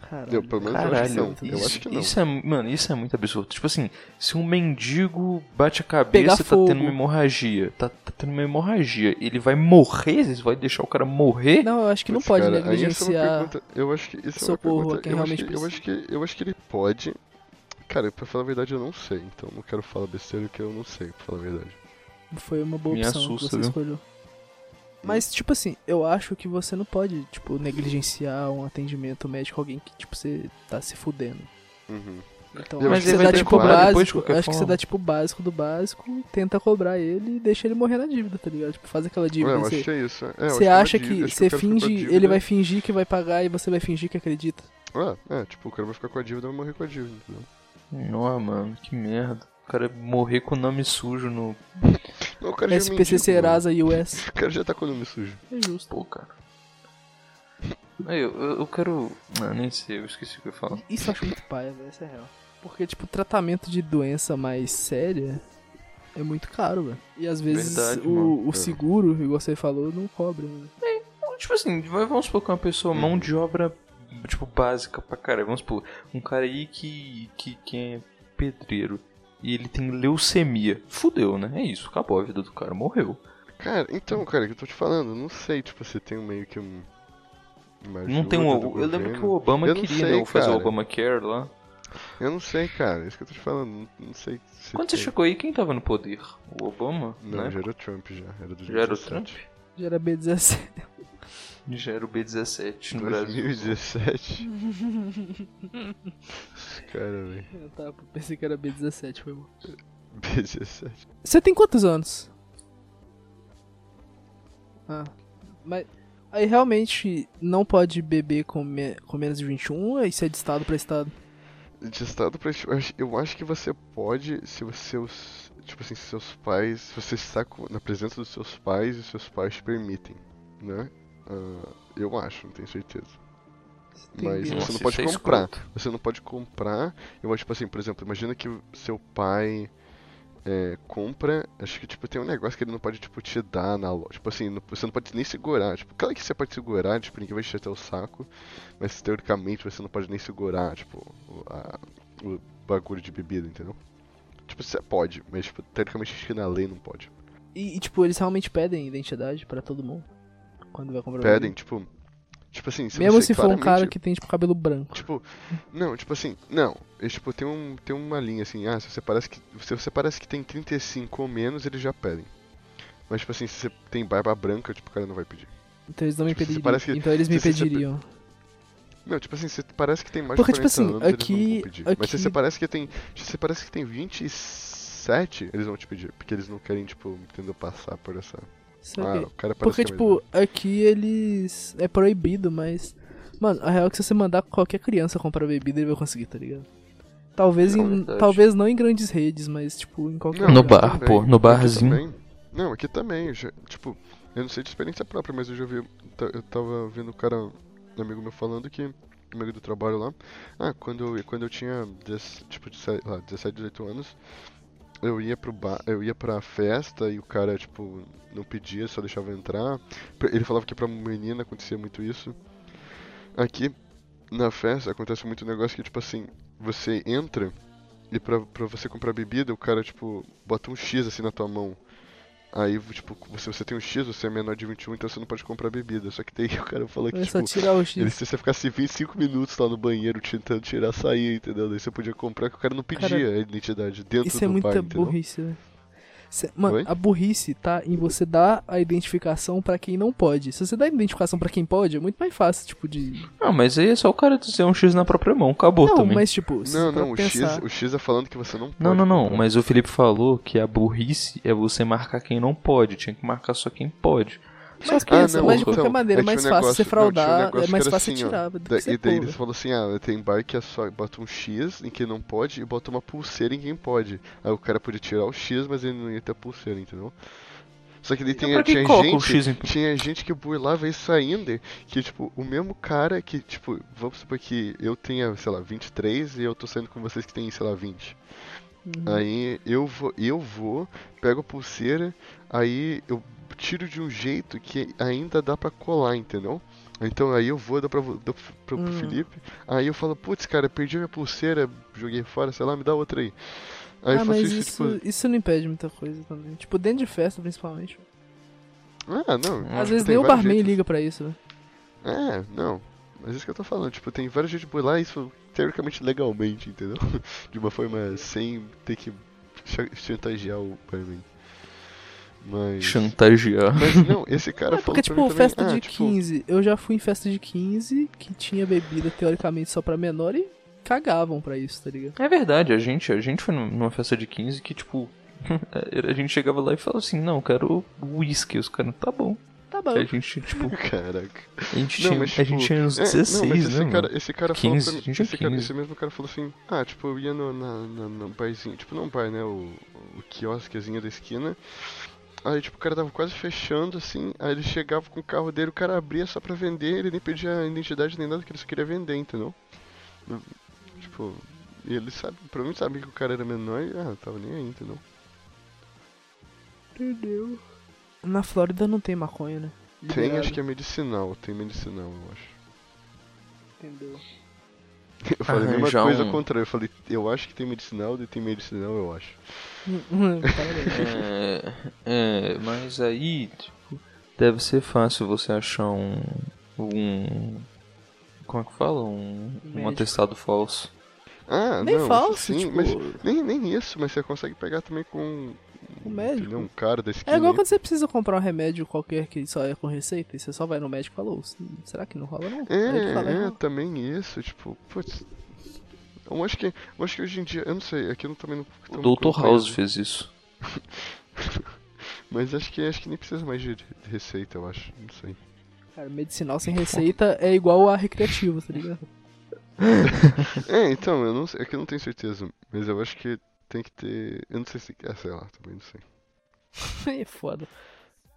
Caralho. Eu, pelo menos eu acho que Caralho, não. isso- Eu acho que não. Isso é, mano, isso é muito absurdo. Tipo assim, se um mendigo bate a cabeça e tá fogo. tendo uma hemorragia, tá, tá tendo uma hemorragia, ele vai morrer? Você vai deixar o cara morrer? Não, eu acho que não pode cara, aí essa é uma negligenciar. pergunta- Eu acho que isso é uma pergunta. que, eu acho que eu acho que ele pode. Cara, pra falar a verdade, eu não sei. Então não quero falar besteira que eu não sei, pra falar a verdade. Foi uma boa Me opção assusta, que você viu? escolheu. Mas, tipo assim, eu acho que você não pode, tipo, negligenciar um atendimento médico alguém que, tipo, você tá se fudendo. Uhum. Então, Eu acho que que você dá tipo que de básico. qualquer Acho que você dá tipo o básico do básico, tenta cobrar ele e deixa ele morrer na dívida, tá ligado? Tipo, faz aquela dívida. eu Você, acho que é isso. É, eu você acha que dívida- acho você finge, dívida. ele vai fingir que vai pagar e você vai fingir que acredita. Ah, é, tipo, o cara vai ficar com a dívida e vai morrer com a dívida, entendeu? Não, mano, que merda. O cara morrer com o nome sujo no. Não, o cara já é SPC mendigo, Serasa US. mano. O cara já tá com o nome sujo. É justo. Pô, cara. Aí, eu, eu, eu quero. Não, nem sei, eu esqueci o que eu ia falar. Isso eu acho muito paia, velho. Isso é real. Porque, tipo, tratamento de doença mais séria é muito caro, velho. E às vezes Verdade, o, o seguro, igual você falou, não cobre. Né? Tipo assim, vamos supor que uma pessoa, mão de obra, tipo, básica pra caralho. Vamos supor, um cara aí que, que, que é pedreiro e ele tem leucemia. Fudeu, né? É isso, acabou a vida do cara, morreu. Cara, então, cara, que eu tô te falando, não sei, tipo, você tem um meio que um. Não tem um. Eu lembro governo. que o Obama Eu queria, sei, né? Fazer o. Obamacare lá. Eu não sei, cara, é isso que eu tô te falando, não, não sei se Quando você tem. chegou aí, quem tava no poder? O Obama? Não, né? já era o Trump já, era do Já era o Trump? Já era B17. Já era o B17 no Brasil. 2017. cara, velho. Eu tava, pensei que era B17, foi bom. B17. Você tem quantos anos? Ah, mas aí realmente não pode beber com, me- com menos de 21, isso é de estado pra estado. De estado pra. acho- Eu acho que você pode, se os seus. Tipo assim, se seus pais. Se você está com- na presença dos seus pais e seus pais te permitem, né? Ah, eu acho, não tenho certeza. Mas Entendi. você Nossa, não pode é comprar. escroto. Você não pode comprar. Eu acho, tipo assim, por exemplo, imagina que seu pai é, compra. Acho que, tipo, tem um negócio que ele não pode, tipo, te dar na loja. Tipo assim, não- você não pode nem segurar. Tipo, claro que você pode segurar, tipo, ninguém vai te até o saco. Mas teoricamente você não pode nem segurar, tipo, a- o bagulho de bebida, entendeu? Tipo, você pode, mas, tipo, teoricamente acho que na lei não pode. E, e, tipo, eles realmente pedem identidade pra todo mundo quando vai comprar Pedem, tipo. Tipo assim, se Mesmo se for um cara que tem, tipo, cabelo branco. Tipo, não, tipo assim, não. Eles, tipo, tem, um, tem uma linha assim, ah, se você parece que. Se você parece que tem 35 ou menos, eles já pedem. Mas tipo assim, se você tem barba branca, tipo, o cara não vai pedir. Então eles não me Tipo, se pediriam. que- então eles me se você- Não, tipo assim, você parece que tem mais Porque, de tipo 40 assim, anos, aqui- pedir. Mas se aqui- você parece que tem. Se você parece que tem 27, eles vão te pedir. Porque eles não querem, tipo, entendeu, passar por essa. Ah, aqui. o cara parece Porque, que é tipo, aqui eles. É proibido, mas. Mano, a real é que se você mandar qualquer criança comprar bebida, ele vai conseguir, tá ligado? Talvez, É em, verdade. talvez não em grandes redes, mas, tipo, em qualquer Não, No lugar. bar, pô, no Aqui barzinho. Não, aqui também. eu já- tipo, eu não sei de experiência própria, mas eu já vi. Eu tava vendo o cara um amigo meu falando que, um amigo do trabalho lá, ah, quando eu, quando eu tinha, tipo, de, sei lá, 17, 18 anos, eu ia pro eu ia pra festa e o cara, tipo, não pedia, só deixava entrar. Ele falava que pra menina acontecia muito isso. Aqui, na festa, acontece muito negócio que, tipo assim, você entra e pra, pra você comprar bebida, o cara, tipo, bota um X assim na tua mão. Aí, tipo, se você tem um X, você é menor de 21, então você não pode comprar bebida. Só que daí o cara falou que, É tipo, tirar o ele, X. se você ficasse 25 minutos lá no banheiro tentando tirar, sair, entendeu? Daí você podia comprar que o cara não pedia Cara, a identidade dentro Isso é do muita bar, burrice, né? Cê- Mano, Oi? a burrice tá em você dar a identificação pra quem não pode. Se você dá a identificação pra quem pode, é muito mais fácil, tipo, de. Ah, mas aí é só o cara dizer um X na própria mão, acabou não, também. mas tipo, Não, não, o pensar... X, o X é falando que você não pode. Não, não, não. Mas o Felipe falou que a burrice é você marcar quem não pode. Tinha que marcar só quem pode. Mas Ah, pensa, não, mas de então, qualquer maneira, é é mais um fácil você negócio- não, um fraudar, negócio é mais fácil assim, ó, tirar do Da- e daí eles falam assim, ah, tem bar que é só bota um X em quem não pode e bota uma pulseira em quem pode. Aí o cara podia tirar o X, mas ele não ia ter a pulseira, entendeu? Só que daí Então tem, pra que tinha gente, em- tinha gente que burlava isso ainda, que tipo, o mesmo cara que, tipo, vamos supor que eu tenha, sei lá, 23 e eu tô saindo com vocês que tem, sei lá, 20. Uhum. Aí eu vou, eu vou, pego a pulseira, aí eu tiro de um jeito que ainda dá pra colar, entendeu? Então aí eu vou, dou pra, dou pro, pro Hum. Felipe, aí eu falo, putz, cara, perdi a minha pulseira, joguei fora, sei lá, me dá outra aí. Aí eu ah, faço mas isso, isso, tipo, isso não impede muita coisa também. Tipo, dentro de festa, principalmente. ah, não. Às tipo, vezes nem o barman jeitos. liga pra isso, né? É, não. Mas isso que eu tô falando, tipo, tem vários jeitos de burlar isso teoricamente legalmente, entendeu? De uma forma sem ter que cha- chantagear o barman. Mas. Chantagear. Mas não, esse cara É falou porque, tipo, mim também, festa ah, de tipo, 15. Eu já fui em festa de 15 que tinha bebida teoricamente só pra menor e cagavam pra isso, tá ligado? É verdade, a gente, a gente foi num- numa festa de 15 que, tipo, a gente chegava lá e falava assim, não, eu quero whisky. Os caras, tá bom. Tá bom. A gente, tipo, Caraca. a gente, Não, tinha, mas, a gente tipo, tinha uns é, 16, não, mas né, esse mano? cara, esse cara 15, falou a pra gente mim, tinha esse, cara, 15. esse mesmo cara falou assim, ah, tipo, eu ia no, na, na, no barzinho, tipo, não bar, né, o, o quiosquezinho da esquina, aí, tipo, o cara tava quase fechando, assim, aí ele chegava com o carro dele, o cara abria só pra vender, ele nem pedia identidade nem nada, que ele só queria vender, entendeu? Tipo, e ele sabe, provavelmente sabia que o cara era menor e, ah, tava nem aí, entendeu? Entendeu? Na Flórida não tem maconha, né? Tem, acho que é medicinal, tem medicinal, eu acho. Entendeu? Eu falei a mesma coisa um- ao contrário. Eu falei, eu acho que tem medicinal, e tem medicinal, eu acho. É, é, mas aí, tipo, deve ser fácil você achar um. um como é que fala? Um, um atestado falso. Ah, Nem não, falso, sim, tipo- mas nem, nem isso, mas você consegue pegar também com Um médico. entendeu? um cara da esquina. É igual quando você precisa comprar um remédio qualquer que só é com receita e você só vai no médico e fala, "Ô, será que não rola não? Ele fala, É, é, "Não." também isso, tipo, putz. Eu acho que, eu acho que hoje em dia, eu não sei, aqui eu não- também não. O Dr. House fez isso. Mas acho que acho que nem precisa mais de de receita, eu acho, não sei. Cara, medicinal sem receita é igual a recreativo, tá ligado? É, então, eu não sei, é que eu não tenho certeza, mas eu acho que tem que ter, eu não sei se, ah, sei lá, também não sei. É foda.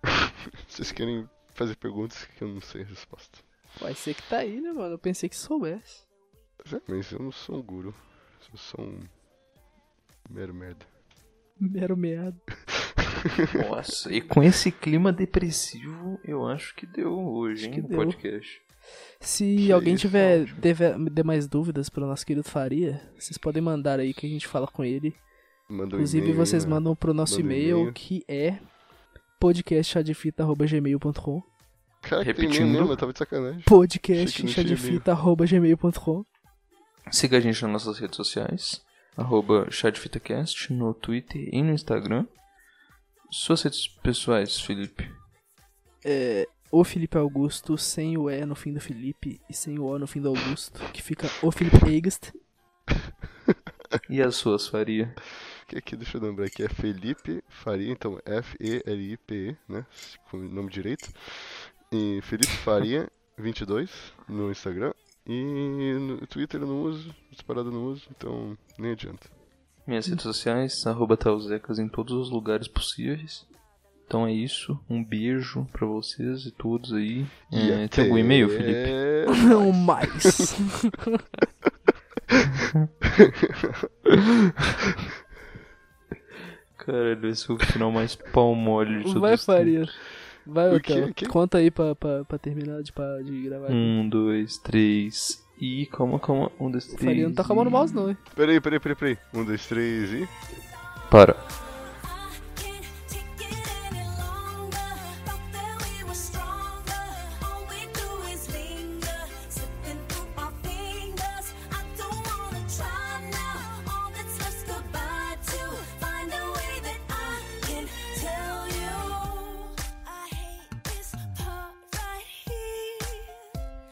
Vocês querem fazer perguntas que eu não sei a resposta. Vai ser que tá aí, né, mano? Eu pensei que soubesse. É, mas eu não sou um guru. Eu sou um mero merda. Mero meado. Nossa, e com esse clima depressivo, eu acho que deu hoje, Acho hein, que no deu. podcast. Se Que alguém isso, tiver dê mais dúvidas pro nosso querido Faria, vocês podem mandar aí que a gente fala com ele. Manda um Inclusive, vocês né? mandam pro nosso Manda e-mail, que é podcastchadefita.gmail.com Cara, Repetindo. mesmo, eu tava de sacanagem. Podcastchadefita.gmail.com Siga a gente nas nossas redes sociais, arroba chadfitacast, no Twitter e no Instagram. Suas redes pessoais, Felipe. é o Felipe Augusto, sem o E no fim do Felipe e sem o O no fim do Augusto, que fica o Felipe Eigst. E as suas, Faria? Que aqui, deixa eu lembrar aqui, é Felipe Faria, então F-E-L-I-P-E, né? Com o nome direito. E Felipe Faria 22 no Instagram. E no Twitter eu não uso, disparado eu não uso, então nem adianta. Minhas redes sociais, arroba Tauzecas em todos os lugares possíveis. Então é isso. Um beijo pra vocês e todos aí. E É, tem algum e-mail, Felipe? até Não mais. Caralho, esse foi o final mais pau mole de tudo Vai, isso. Faria. Vai, O quê? Otelo. O? Conta aí pra, pra, pra terminar de, pra, de gravar. aqui. Um, dois, três. E calma, calma. Um, dois, O três. Faria não tá no e- mouse, não, hein? Peraí, peraí, peraí, peraí. Um, dois, três e. Para.